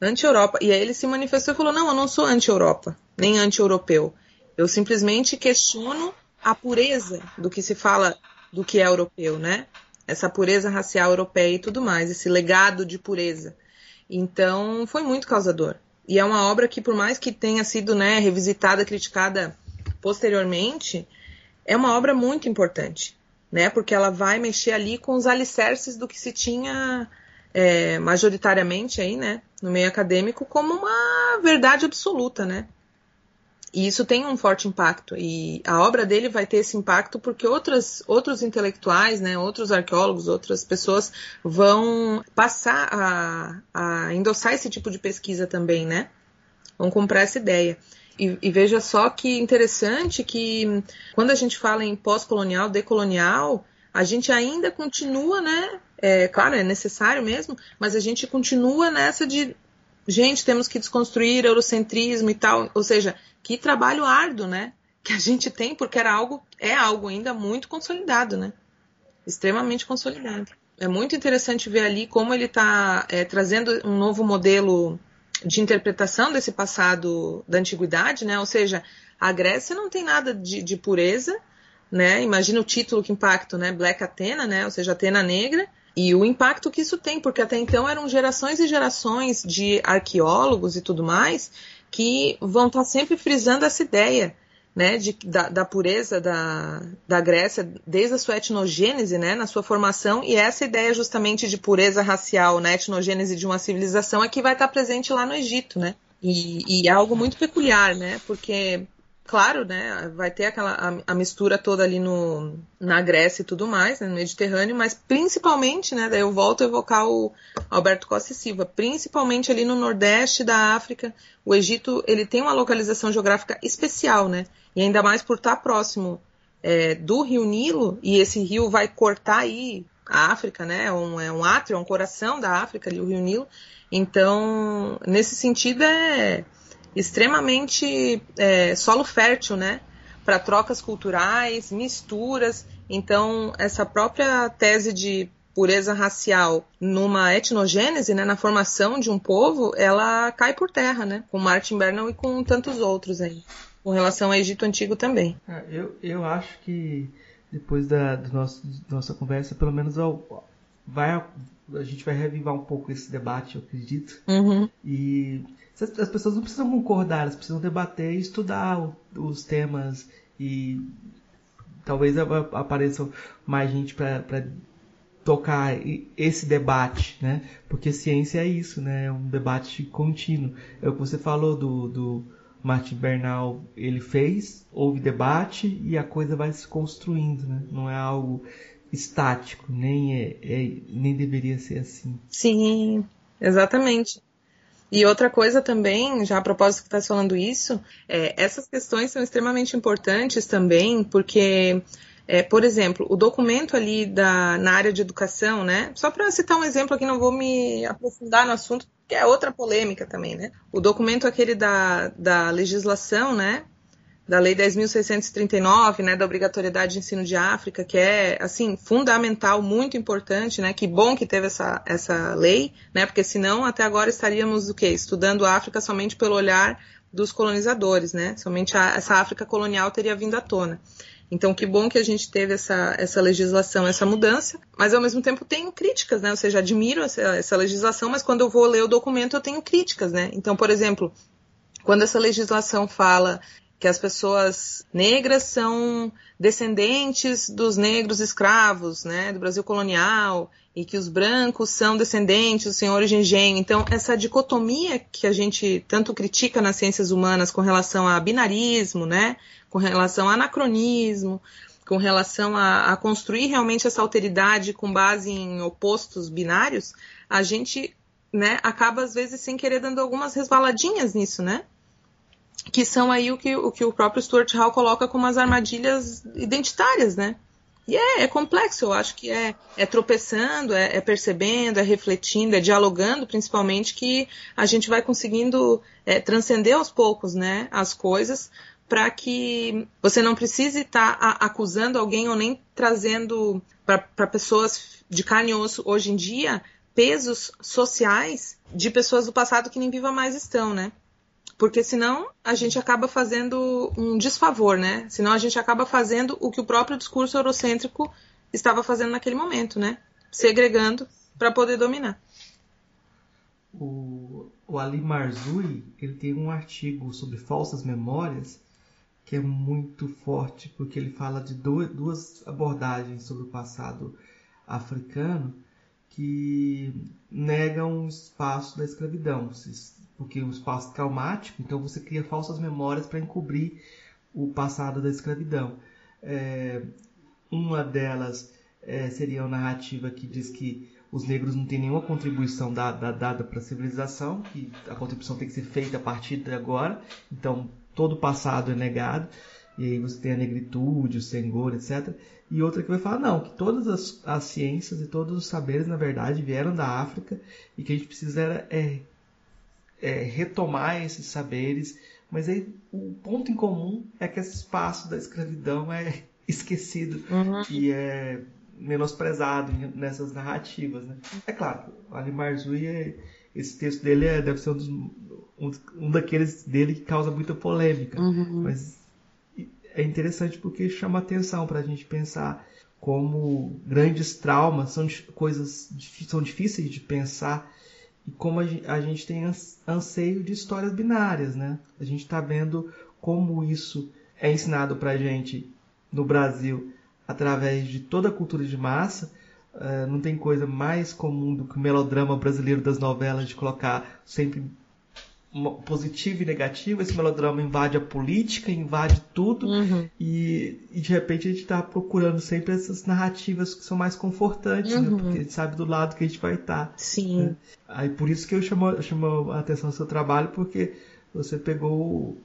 [SPEAKER 2] anti-Europa. E aí ele se manifestou e falou: não, eu não sou anti-Europa, nem anti-europeu. Eu simplesmente questiono a pureza do que se fala do que é europeu, né? Essa pureza racial europeia e tudo mais, esse legado de pureza. Então, foi muito causador. E é uma obra que, por mais que tenha sido né, revisitada, criticada posteriormente, é uma obra muito importante, né? Porque ela vai mexer ali com os alicerces do que se tinha é, majoritariamente aí, né, no meio acadêmico, como uma verdade absoluta, né? E isso tem um forte impacto. E a obra dele vai ter esse impacto porque outras, outros intelectuais, né, outros arqueólogos, outras pessoas vão passar a, a endossar esse tipo de pesquisa também, né? Vão comprar essa ideia. E, e, veja só que interessante que quando a gente fala em pós-colonial, decolonial, a gente ainda continua, né? É, claro, é necessário mesmo, mas a gente continua nessa de gente, temos que desconstruir eurocentrismo e tal. Ou seja, que trabalho árduo, né? Que a gente tem, porque era algo, é algo ainda muito consolidado, né? Extremamente consolidado. É muito interessante ver ali como ele está é, trazendo um novo modelo de interpretação desse passado da antiguidade, né? Ou seja, a Grécia não tem nada de, de pureza, né? Imagina o título que impacto, né? Black Athena, né? Ou seja, Atena Negra. E o impacto que isso tem, porque até então eram gerações e gerações de arqueólogos e tudo mais que vão estar sempre frisando essa ideia né, de, da, da, pureza da, da Grécia desde a sua etnogênese, né, na sua formação, e essa ideia justamente de pureza racial, na etnogênese de uma civilização é que vai estar presente lá no Egito, né? E, e é algo muito peculiar, né? Porque claro, né, vai ter aquela a, a, mistura toda ali no, na Grécia e tudo mais, né, no Mediterrâneo, mas principalmente, né, daí eu volto a evocar o Alberto Costa e Silva, principalmente ali no Nordeste da África, o Egito, ele tem uma localização geográfica especial, né, e ainda mais por estar próximo é, do Rio Nilo, e esse rio vai cortar aí a África, né, um, é um átrio, é um coração da África ali, o Rio Nilo, então, nesse sentido é extremamente é, solo fértil, né? Para trocas culturais, misturas. Então, essa própria tese de pureza racial numa etnogênese, né, na formação de um povo, ela cai por terra, né? Com Martin Bernal e com tantos outros aí. Com relação ao Egito Antigo também.
[SPEAKER 1] É, eu, eu acho que depois da do nosso, nossa conversa, pelo menos vai, a gente vai revivar um pouco esse debate, eu acredito.
[SPEAKER 2] Uhum.
[SPEAKER 1] E as pessoas não precisam concordar, elas precisam debater e estudar os temas e talvez apareça mais gente para tocar esse debate, né? Porque ciência é isso, né? É um debate contínuo. É o que você falou do, do Martin Bernal, ele fez, houve debate e a coisa vai se construindo, né? Não é algo estático, nem é, é nem deveria ser assim.
[SPEAKER 2] Sim, exatamente. E outra coisa também, já a propósito que está falando isso, é, essas questões são extremamente importantes também, porque, é, por exemplo, o documento ali da, na área de educação, né? Só para citar um exemplo aqui, não vou me aprofundar no assunto, que é outra polêmica também, né? O documento aquele da, da legislação, né? Da Lei 10.639, né, da obrigatoriedade de ensino de África, que é, assim, fundamental, muito importante, né, que bom que teve essa, essa lei, né, porque senão até agora estaríamos, o quê? Estudando a África somente pelo olhar dos colonizadores, né, somente a, essa África colonial teria vindo à tona. Então, que bom que a gente teve essa, essa legislação, essa mudança, mas ao mesmo tempo tenho críticas, né? Ou seja, admiro essa, essa legislação, mas quando eu vou ler o documento eu tenho críticas, né? Então, por exemplo, quando essa legislação fala que as pessoas negras são descendentes dos negros escravos, né, do Brasil colonial, e que os brancos são descendentes dos senhores de engenho. Então, essa dicotomia que a gente tanto critica nas ciências humanas com relação a binarismo, né, com relação a anacronismo, com relação a, a construir realmente essa alteridade com base em opostos binários, a gente né, acaba às vezes sem querer dando algumas resvaladinhas nisso, né? Que são aí o que, o que o próprio Stuart Hall coloca como as armadilhas identitárias, né? E é, é complexo, eu acho que é, é tropeçando, é, é, percebendo, é refletindo, é dialogando, principalmente, que a gente vai conseguindo é, transcender aos poucos, né, as coisas, para que você não precise estar tá acusando alguém ou nem trazendo para pessoas de carne e osso hoje em dia pesos sociais de pessoas do passado que nem viva mais estão, né? Porque senão a gente acaba fazendo um desfavor, né? Senão a gente acaba fazendo o que o próprio discurso eurocêntrico estava fazendo naquele momento, né? Segregando para poder dominar.
[SPEAKER 1] O, o Ali Marzui ele tem um artigo sobre falsas memórias que é muito forte porque ele fala de duas abordagens sobre o passado africano que negam o espaço da escravidão porque o espaço traumático, então você cria falsas memórias para encobrir o passado da escravidão. É, uma delas é, seria a narrativa que diz que os negros não têm nenhuma contribuição dada, dada para a civilização, que a contribuição tem que ser feita a partir de agora, então todo o passado é negado, e aí você tem a negritude, o senhor, etc. E outra que vai falar, não, que todas as, as ciências e todos os saberes, na verdade, vieram da África e que a gente precisa era, é, é, retomar esses saberes, mas aí o ponto em comum é que esse espaço da escravidão é esquecido uhum. e é menosprezado nessas narrativas. Né? É claro, o Ali Marzui, é, esse texto dele é, deve ser um, dos, um, um, daqueles dele que causa muita polêmica, uhum. mas é interessante porque chama atenção para a gente pensar como grandes traumas são coisas são difíceis de pensar e como a gente tem anseio de histórias binárias, né? A gente está vendo como isso é ensinado para a gente no Brasil através de toda a cultura de massa. Uh, não tem coisa mais comum do que o melodrama brasileiro das novelas de colocar sempre positivo e negativo, esse melodrama invade a política, invade tudo, uhum. e, e, de repente a gente está procurando sempre essas narrativas que são mais confortantes, né? uhum. né? porque a gente sabe do lado que a gente vai estar. Tá,
[SPEAKER 2] Sim. Né?
[SPEAKER 1] Aí por isso que eu chamo, chamo a atenção ao seu trabalho, porque você pegou o,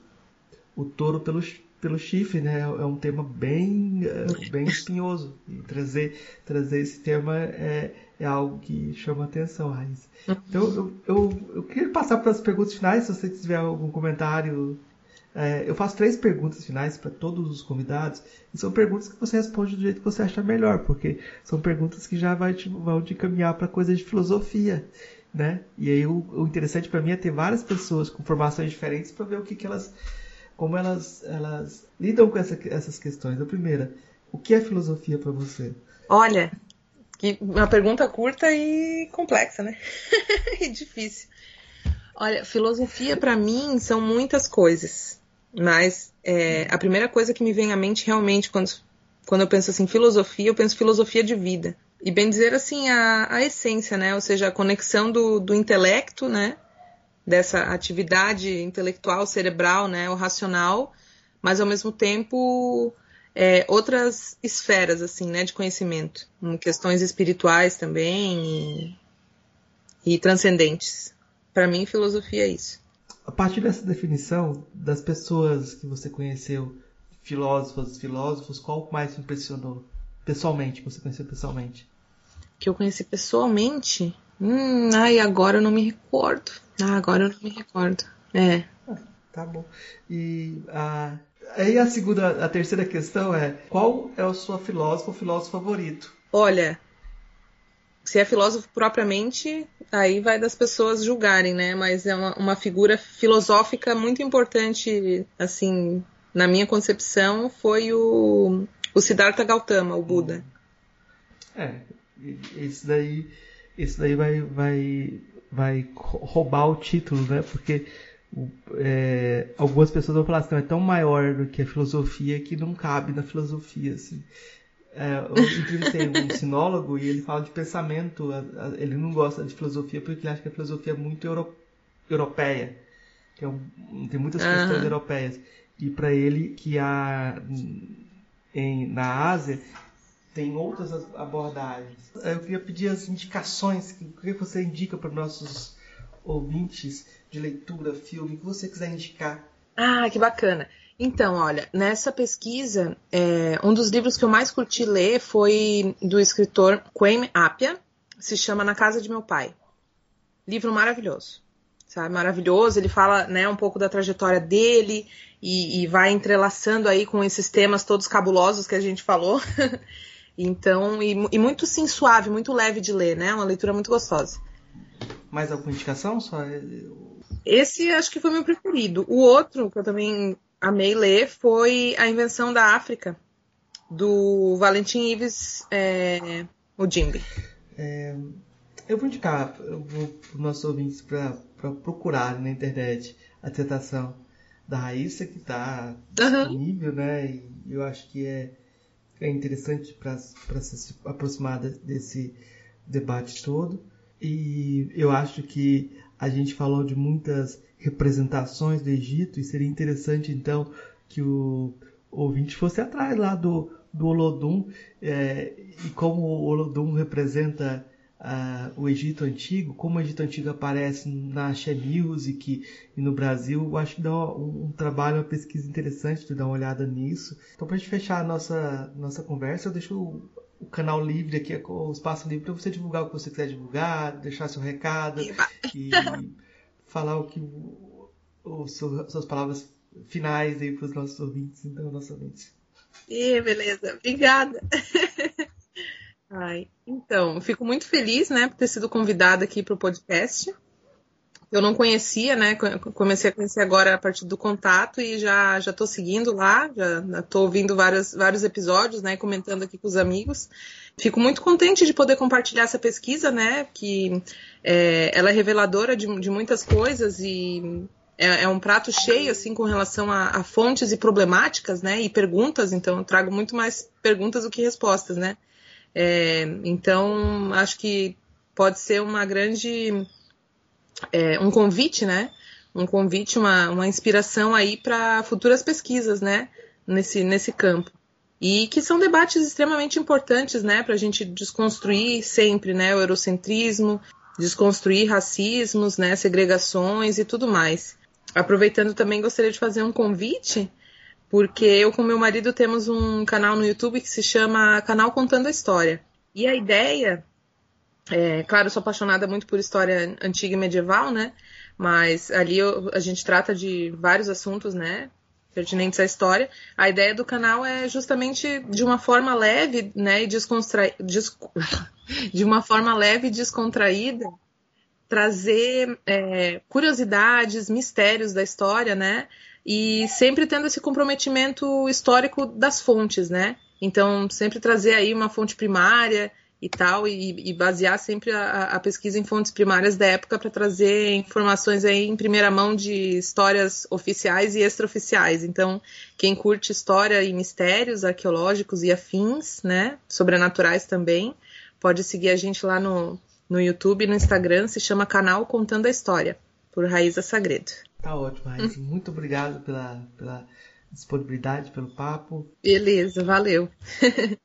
[SPEAKER 1] o touro pelos pelo chifre, né? É um tema bem, é, bem espinhoso. E trazer, trazer esse tema é, é algo que chama atenção, Raíssa. Então, eu, eu, eu queria passar para as perguntas finais, se você tiver algum comentário. É, eu faço três perguntas finais para todos os convidados, e são perguntas que você responde do jeito que você achar melhor, porque são perguntas que já vai te, vão te caminhar para coisas de filosofia. Né? E aí o, o interessante para mim é ter várias pessoas com formações diferentes para ver o que, que elas como elas, elas lidam com essa, essas questões. A primeira, o que é filosofia para você?
[SPEAKER 2] Olha, que uma pergunta curta e complexa, né? e difícil. Olha, filosofia para mim são muitas coisas, mas é, a primeira coisa que me vem à mente realmente quando, quando eu penso assim filosofia, eu penso filosofia de vida. E bem dizer assim a, a essência, né? Ou seja, a conexão do, do intelecto, né? dessa atividade intelectual, cerebral, né, o racional, mas ao mesmo tempo é, outras esferas assim, né, de conhecimento, questões espirituais também e, e transcendentes. Para mim, filosofia é isso.
[SPEAKER 1] A partir dessa definição das pessoas que você conheceu, filósofos, filósofos, qual mais te impressionou pessoalmente? Que você conheceu pessoalmente?
[SPEAKER 2] Que eu conheci pessoalmente? Hum, ai, agora eu não me recordo. Ah, agora eu não me recordo. É.
[SPEAKER 1] Ah, tá bom. E a, Aí a segunda, a terceira questão é: qual é o seu filósofo ou filósofo favorito?
[SPEAKER 2] Olha, se é filósofo propriamente, aí vai das pessoas julgarem, né? Mas é uma, uma figura filosófica muito importante, assim, na minha concepção, foi o, o Siddhartha Gautama, o Buda.
[SPEAKER 1] É, esse daí, esse daí vai, vai, vai roubar o título, né? Porque é, algumas pessoas vão falar assim, é tão maior do que a filosofia que não cabe na filosofia, assim. É, eu entrevistei um sinólogo e ele fala de pensamento, ele não gosta de filosofia porque ele acha que a filosofia é muito euro, europeia, que é um, tem muitas uhum. questões europeias. E para ele que há em, na Ásia tem outras abordagens. Eu queria pedir as indicações, o que você indica para nossos ouvintes de leitura, filme, que você quiser indicar.
[SPEAKER 2] Ah, que bacana. Então, olha, nessa pesquisa, é, um dos livros que eu mais curti ler foi do escritor Kwame Appiah, se chama Na Casa de Meu Pai. Livro maravilhoso, sabe? Maravilhoso. Ele fala, né, um pouco da trajetória dele e, e vai entrelaçando aí com esses temas todos cabulosos que a gente falou. então, e, e muito sim suave, muito leve de ler, né? Uma leitura muito gostosa.
[SPEAKER 1] Mais alguma indicação? Só
[SPEAKER 2] esse acho que foi meu preferido. O outro que eu também amei ler foi A Invenção da África, do Valentim Ives é, Mudimbe.
[SPEAKER 1] É, eu vou indicar para os nossos ouvintes para procurar na internet a tentação da Raíssa, que está uhum. disponível, né? E eu acho que é, é interessante para se aproximar desse debate todo. E eu acho que a gente falou de muitas representações do Egito e seria interessante então que o ouvinte fosse atrás lá do, do Olodum é, e como o Olodum representa uh, o Egito Antigo, como o Egito Antigo aparece na Axé Music e no Brasil, eu acho que dá um, um trabalho, uma pesquisa interessante de dar uma olhada nisso. Então, para a gente fechar a nossa, nossa conversa, eu deixo o, o canal livre aqui, o espaço livre para você divulgar o que você quiser divulgar, deixar seu recado e falar o que os suas palavras finais aí para os nossos ouvintes, então nossos ouvintes.
[SPEAKER 2] E beleza, obrigada. Ai, então, fico muito feliz, né, por ter sido convidada aqui para o podcast. Eu não conhecia, né? Comecei a conhecer agora a partir do contato e já já estou seguindo lá, já estou ouvindo vários, vários episódios, né? Comentando aqui com os amigos. Fico muito contente de poder compartilhar essa pesquisa, né? Que é, ela é reveladora de, de muitas coisas e é, é, um prato cheio, assim, com relação a, a, fontes e problemáticas, né? E perguntas, então eu trago muito mais perguntas do que respostas, né? É, então, acho que pode ser uma grande é, um convite, né? Um convite, uma, uma inspiração aí para futuras pesquisas, né? Nesse, nesse campo. E que são debates extremamente importantes, né? Para a gente desconstruir sempre, né? O eurocentrismo, desconstruir racismos, né? Segregações e tudo mais. Aproveitando também, gostaria de fazer um convite, porque eu com meu marido temos um canal no YouTube que se chama Canal Contando a História. E a ideia é, claro, eu sou apaixonada muito por história antiga e medieval, né? Mas ali eu, a gente trata de vários assuntos, né? Pertinentes à história. A ideia do canal é justamente de uma forma leve, né? E descontraída. de uma forma leve e descontraída, trazer é, curiosidades, mistérios da história, né? E sempre tendo esse comprometimento histórico das fontes, né? Então, sempre trazer aí uma fonte primária e tal, e, e basear sempre a, a, pesquisa em fontes primárias da época para trazer informações aí em primeira mão de histórias oficiais e extraoficiais. Então, quem curte história e mistérios arqueológicos e afins, né, sobrenaturais também, pode seguir a gente lá no, no YouTube e no Instagram, se chama Canal Contando a História, por Raíza Sagredo.
[SPEAKER 1] Tá ótimo, Raíza. Muito obrigado pela, pela disponibilidade, pelo papo.
[SPEAKER 2] Beleza, valeu.